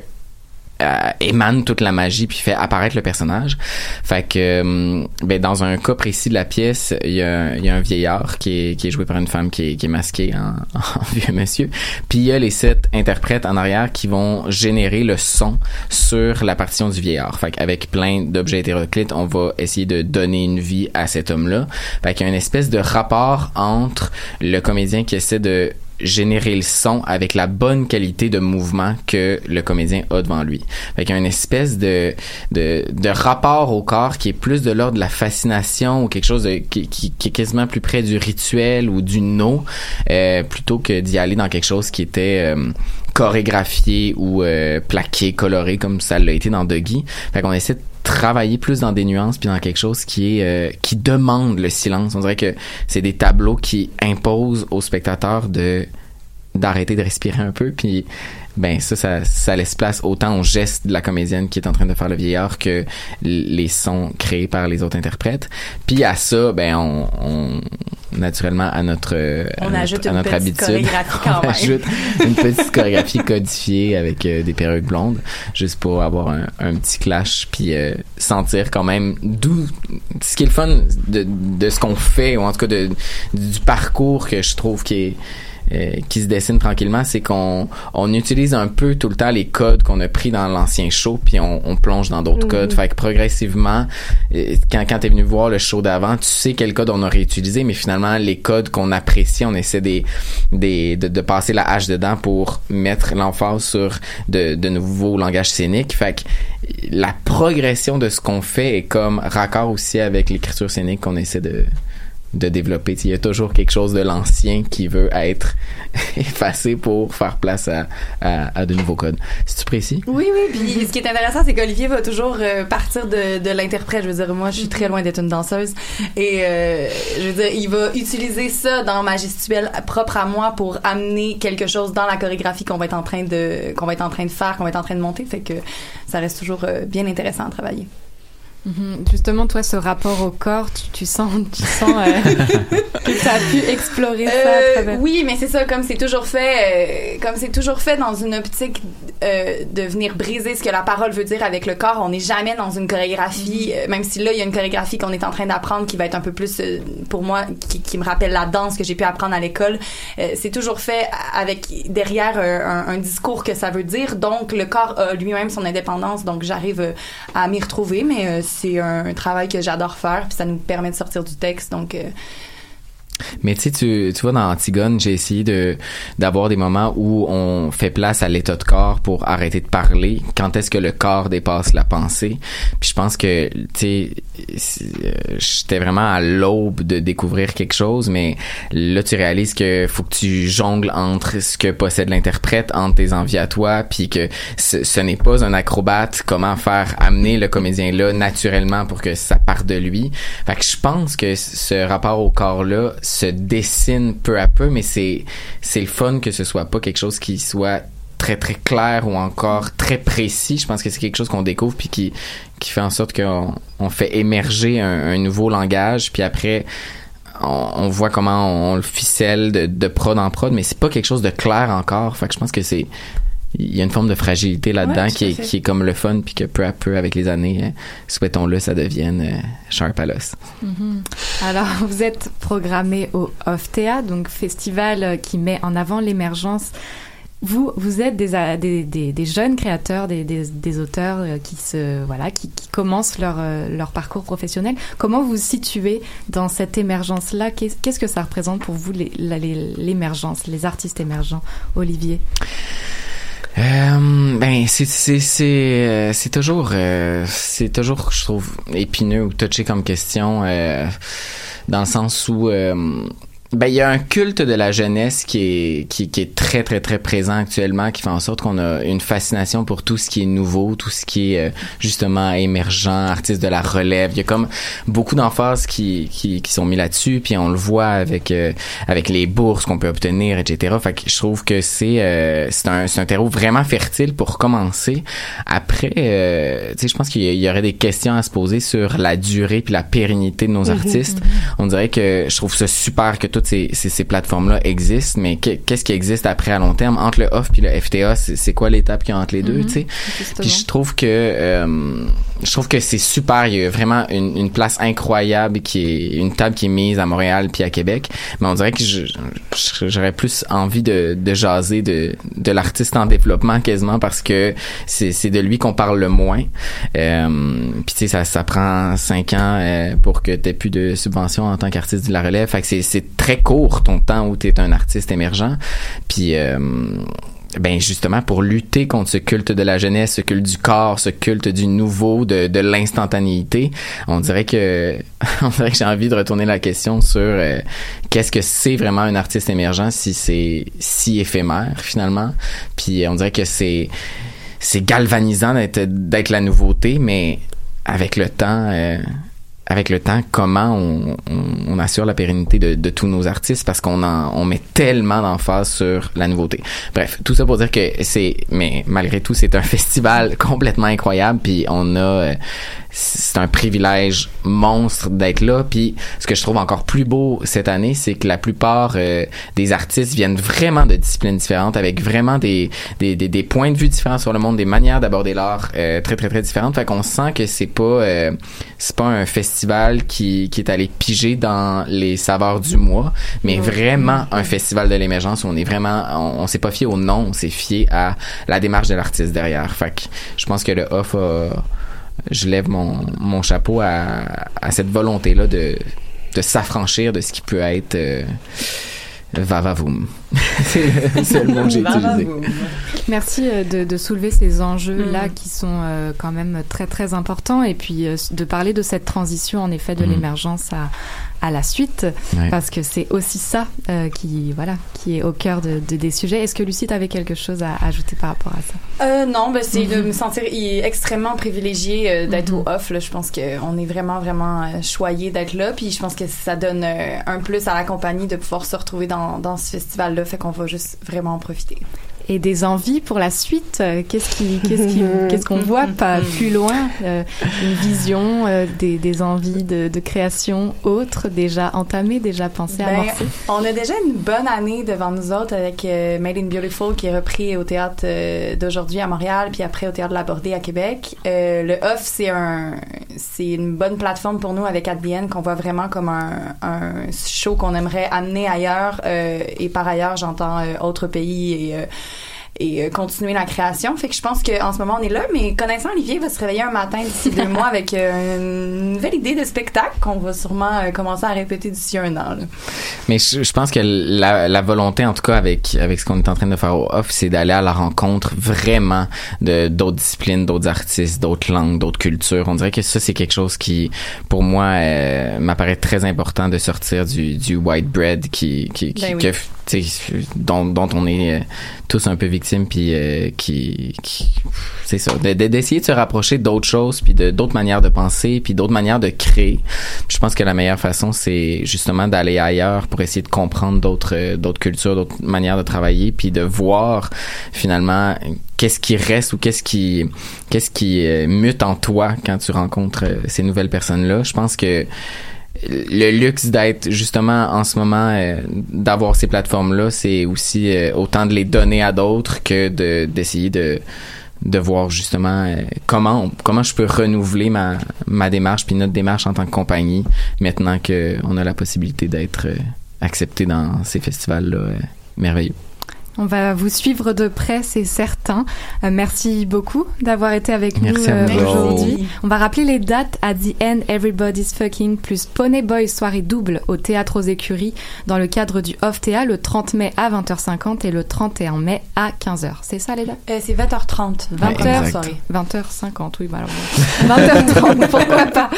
euh, émane toute la magie puis fait apparaître le personnage. Fait que euh, ben dans un cas précis de la pièce, il y a, y a un vieillard qui est, qui est joué par une femme qui est, qui est masquée en, en vieux monsieur. Puis il y a les sept interprètes en arrière qui vont générer le son sur la partition du vieillard. Fait qu'avec plein d'objets hétéroclites, on va essayer de donner une vie à cet homme-là. Fait qu'il y a une espèce de rapport entre le comédien qui essaie de générer le son avec la bonne qualité de mouvement que le comédien a devant lui. Fait qu'il y a une espèce de, de, rapport au corps qui est plus de l'ordre de la fascination ou quelque chose de, qui, qui, qui est quasiment plus près du rituel ou du no euh, plutôt que d'y aller dans quelque chose qui était euh, chorégraphié ou euh, plaqué, coloré comme ça l'a été dans Dougie. Fait qu'on essaie de travailler plus dans des nuances puis dans quelque chose qui est euh, qui demande le silence. On dirait que c'est des tableaux qui imposent aux spectateurs de d'arrêter de respirer un peu puis ben ça, ça ça laisse place autant au geste de la comédienne qui est en train de faire le vieillard que les sons créés par les autres interprètes. Puis à ça ben on, on naturellement à notre euh, à notre- ajoute à une notre petite habitude. chorégraphie quand On ajoute une petite chorégraphie codifiée avec euh, des perruques blondes, juste pour avoir un, un petit clash, puis euh, sentir quand même d'où ce qui est le fun de, de ce qu'on fait, ou en tout cas de, du parcours que je trouve qui est euh, qui se dessine tranquillement, c'est qu'on on utilise un peu tout le temps les codes qu'on a pris dans l'ancien show, puis on, on plonge dans d'autres Mhm. codes. Fait que progressivement, euh, quand, quand t'es venu voir le show d'avant, tu sais quel code on aurait utilisé, mais finalement, les codes qu'on apprécie, on essaie des, des, de, de passer la hache dedans pour mettre l'emphase sur de, de nouveaux langages scéniques. Fait que la progression de ce qu'on fait est comme raccord aussi avec l'écriture scénique qu'on essaie de de développer. Il y a toujours quelque chose de l'ancien qui veut être effacé pour faire place à, à, de nouveaux codes. C'est-tu précis? Oui, oui. Puis ce qui est intéressant, c'est qu'Olivier va toujours euh, partir de, de l'interprète. Je veux dire, moi, je suis très loin d'être une danseuse. Et euh, je veux dire, il va utiliser ça dans ma gestuelle propre à moi pour amener quelque chose dans la chorégraphie qu'on va être en train de qu'on va être en train de faire, qu'on va être en train de monter. Fait que ça reste toujours euh, bien intéressant à travailler. Mhm. Justement, toi, ce rapport au corps, tu, tu sens, tu sens euh, que tu as pu explorer ça à Euh, travers. oui, mais c'est ça, comme c'est toujours fait, euh, comme c'est toujours fait dans une optique euh, de venir briser ce que la parole veut dire avec le corps. On n'est jamais dans une chorégraphie, euh, même si là il y a une chorégraphie qu'on est en train d'apprendre qui va être un peu plus euh, pour moi, qui, qui me rappelle la danse que j'ai pu apprendre à l'école. Euh, c'est toujours fait avec derrière un, un discours que ça veut dire. Donc le corps a lui-même son indépendance. Donc j'arrive à m'y retrouver, mais euh, c'est un, travail que j'adore faire, puis ça nous permet de sortir du texte. Donc euh, Mais tu sais, tu, vois, dans Antigone, j'ai essayé de d'avoir des moments où on fait place à l'état de corps pour arrêter de parler. Quand est-ce que le corps dépasse la pensée? Puis je pense que, tu sais, euh, j'étais vraiment à l'aube de découvrir quelque chose, mais là, tu réalises que faut que tu jongles entre ce que possède l'interprète, entre tes envies à toi, puis que ce, ce n'est pas un acrobate, comment faire amener le comédien là naturellement pour que ça parte de lui. Fait que je pense que ce rapport au corps-là se dessine peu à peu, mais c'est c'est le fun que ce soit pas quelque chose qui soit très très clair ou encore très précis. Je pense que c'est quelque chose qu'on découvre puis qui fait en sorte qu'on on fait émerger un, nouveau langage puis après on, on voit comment on, on le ficelle de, de prod en prod, mais c'est pas quelque chose de clair encore. Fait que je pense que c'est il y a une forme de fragilité là-dedans Ouais, qui, est, qui est comme le fun puis que peu à peu avec les années, euh, souhaitons-le, ça devienne euh, sharp à l'os. Mhm. Alors, vous êtes programmé au OFTEA, donc festival euh, qui met en avant l'émergence. Vous, vous êtes des, a- des, des, des jeunes créateurs, des, des, auteurs euh, qui se voilà, qui, qui commencent leur euh, leur parcours professionnel. Comment vous vous situez dans cette émergence-là? Qu'est- Qu'est-ce que ça représente pour vous les- la- les- l'émergence, les artistes émergents, Olivier Euh, ben c'est c'est c'est euh, c'est toujours euh, c'est toujours je trouve épineux ou touché comme question euh, dans le sens où euh, ben il y a un culte de la jeunesse qui est qui, qui est très très très présent actuellement qui fait en sorte qu'on a une fascination pour tout ce qui est nouveau, tout ce qui est euh, justement émergent, artiste de la relève. Il y a comme beaucoup d'emphases qui, qui qui sont mis là-dessus puis on le voit avec euh, avec les bourses qu'on peut obtenir etc. Fait que je trouve que c'est euh, c'est un c'est un terreau vraiment fertile pour commencer. Après euh, tu sais je pense qu'il y, aurait des questions à se poser sur la durée puis la pérennité de nos Mhm, artistes. mhm. On dirait que je trouve ça super que toutes ces, ces, ces plateformes-là existent, mais que- qu'est-ce qui existe après à long terme entre le off puis le FTA C'est quoi l'étape qu'il y a entre les deux, Mhm, tu sais? Puis je trouve que euh, je trouve que c'est super. Il y a vraiment une, une place incroyable qui est une table qui est mise à Montréal puis à Québec. Mais on dirait que j'aurais plus envie de, de jaser de, de l'artiste en développement quasiment parce que c'est de lui qu'on parle le moins. Euh, puis tu sais ça ça prend cinq ans euh, pour que t'aies plus de subventions en tant qu'artiste de la relève. Fait que c'est très court ton temps où t'es un artiste émergent. Puis euh, ben justement pour lutter contre ce culte de la jeunesse, ce culte du corps, ce culte du nouveau, de, de l'instantanéité, on dirait que on dirait que j'ai envie de retourner la question sur euh, qu'est-ce que c'est vraiment un artiste émergent si c'est si éphémère finalement? Puis on dirait que c'est c'est galvanisant d'être d'être la nouveauté, mais avec le temps. euh, avec le temps, comment on, on, on assure la pérennité de, de tous nos artistes parce qu'on on met tellement d'emphase sur la nouveauté. Bref, tout ça pour dire que c'est, mais malgré tout, c'est un festival complètement incroyable. Puis on a, euh, c'est un privilège monstre d'être là. Puis ce que je trouve encore plus beau cette année, c'est que la plupart euh, des artistes viennent vraiment de disciplines différentes, avec vraiment des, des, des, des points de vue différents sur le monde, des manières d'aborder l'art euh, très très très différentes. Fait qu'on sent que c'est pas euh, c'est pas un festival qui, qui est allé piger dans les saveurs du mois, mais vraiment un festival de l'émergence où on est vraiment on, on s'est pas fié au nom, on s'est fié à la démarche de l'artiste derrière. Fait que je pense que le off a je lève mon, mon chapeau à, à cette volonté-là de, de s'affranchir de ce qui peut être euh, vavavoum. c'est le seul mot que j'ai utilisé. Merci euh, de, de soulever ces enjeux-là qui sont euh, quand même très très importants et puis euh, de parler de cette transition en effet de Mhm. l'émergence à, à la suite Ouais. parce que c'est aussi ça euh, qui voilà qui est au cœur de, de- des sujets. Est-ce que Lucie avait quelque chose à ajouter par rapport à ça? Euh, non, ben, c'est de me sentir i- extrêmement privilégiée euh, d'être au off. Là. Je pense qu'on est vraiment, vraiment choyé d'être là. Puis je pense que ça donne euh, un plus à la compagnie de pouvoir se retrouver dans, dans ce festival-là. Fait qu'on va juste vraiment en profiter. Et des envies pour la suite. Euh, Qu'est-ce qui qu'est-ce qui qu'est-ce qu'on voit pas plus loin Euh, Une vision, euh, des, des envies de, de création autres déjà entamées, déjà pensées, Ben, amorcées? on a déjà une bonne année devant nous autres avec euh, Made in Beautiful qui est repris au théâtre euh, d'aujourd'hui à Montréal puis après au théâtre de la Bordée à Québec. Euh, le off c'est un c'est une bonne plateforme pour nous avec ADN qu'on voit vraiment comme un, un show qu'on aimerait amener ailleurs euh, et par ailleurs j'entends euh, autres pays et euh, et euh, continuer la création. Fait que je pense qu'en ce moment, on est là, mais connaissant Olivier, il va se réveiller un matin d'ici deux mois avec euh, une nouvelle idée de spectacle qu'on va sûrement euh, commencer à répéter d'ici un an. là. Mais je, je pense que la, la volonté, en tout cas avec avec ce qu'on est en train de faire au off, c'est d'aller à la rencontre vraiment de d'autres disciplines, d'autres artistes, d'autres langues, d'autres cultures. On dirait que ça c'est quelque chose qui, pour moi, euh, m'apparaît très important de sortir du du white bread qui qui, qui Ben oui. que, dont dont on est euh, tous un peu victimes puis euh, qui, qui c'est ça. De- de- d'essayer de se rapprocher d'autres choses puis de d'autres manières de penser puis d'autres manières de créer. Je pense que la meilleure façon c'est justement d'aller ailleurs pour essayer de comprendre d'autres euh, d'autres cultures d'autres manières de travailler puis de voir finalement qu'est-ce qui reste ou qu'est-ce qui qu'est-ce qui euh, mute en toi quand tu rencontres ces nouvelles personnes là je pense que le luxe d'être justement en ce moment euh, d'avoir ces plateformes là c'est aussi euh, autant de les donner à d'autres que de d'essayer de de voir justement euh, comment comment je peux renouveler ma ma démarche puis notre démarche en tant que compagnie maintenant que on a la possibilité d'être accepté dans ces festivals là merveilleux On va vous suivre de près, c'est certain. Euh, merci beaucoup d'avoir été avec Merci nous euh, aujourd'hui. On va rappeler les dates à The End Everybody's Fucking plus Pony Boy soirée double au Théâtre aux Écuries dans le cadre du Off Théâtre le 30 mai à 20h50 et le 31 mai à 15h. C'est ça les dates? Euh, c'est 20h30. 20h, exact. 20h50, oui, bah alors, 20h30, pourquoi pas?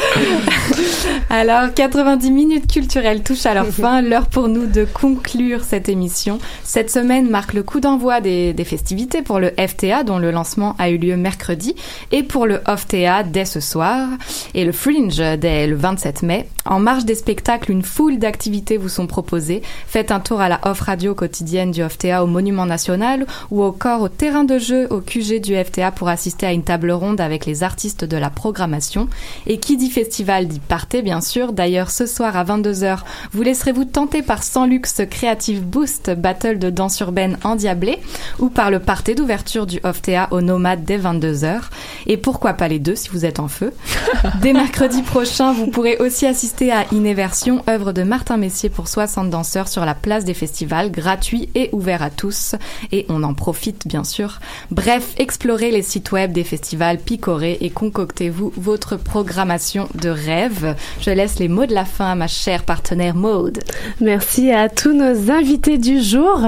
Alors, 90 minutes culturelles touchent à leur fin. L'heure pour nous de conclure cette émission. Cette semaine marque le coup d'envoi des, festivités pour le FTA, dont le lancement a eu lieu mercredi, et pour le OFTA dès ce soir, et le Fringe dès le 27 mai. En marge des spectacles, une foule d'activités vous sont proposées. Faites un tour à la off radio quotidienne du FTA au Monument National ou encore au terrain de jeu au QG du FTA pour assister à une table ronde avec les artistes de la programmation. Et qui dit festival dit partez bien sûr. D'ailleurs, ce soir à 22h, vous laisserez-vous tenter par Sans Luxe Creative Boost, battle de danse urbaine endiablée, ou par le party d'ouverture du OFTA au Nomade dès 22h. Et pourquoi pas les deux si vous êtes en feu. Dès mercredi prochain, vous pourrez aussi assister à Inéversion, œuvre de Martin Messier pour 60 danseurs sur la place des festivals, gratuit et ouvert à tous. Et on en profite bien sûr. Bref, explorez les sites web des festivals, picorez et concoctez-vous votre programmation de rêve. Je laisse les mots de la fin à ma chère partenaire Maude. Merci à tous nos invités du jour.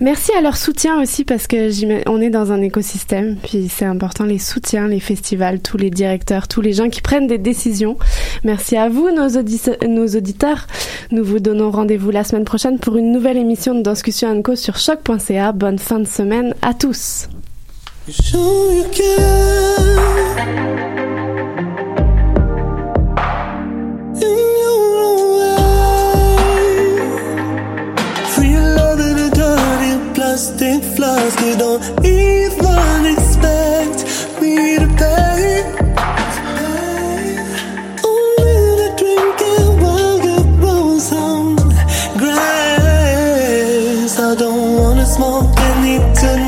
Merci à leur soutien aussi parce que on est dans un écosystème, puis c'est important les soutiens, les festivals, tous les directeurs, tous les gens qui prennent des décisions. Merci à vous, nos, audi- nos auditeurs. Nous vous donnons rendez-vous la semaine prochaine pour une nouvelle émission de Discussion Co sur choc.ca. Bonne fin de semaine à tous. plastic flask. Don't even expect me to pay. Only the drinking on grass. I don't wanna smoke any tonight.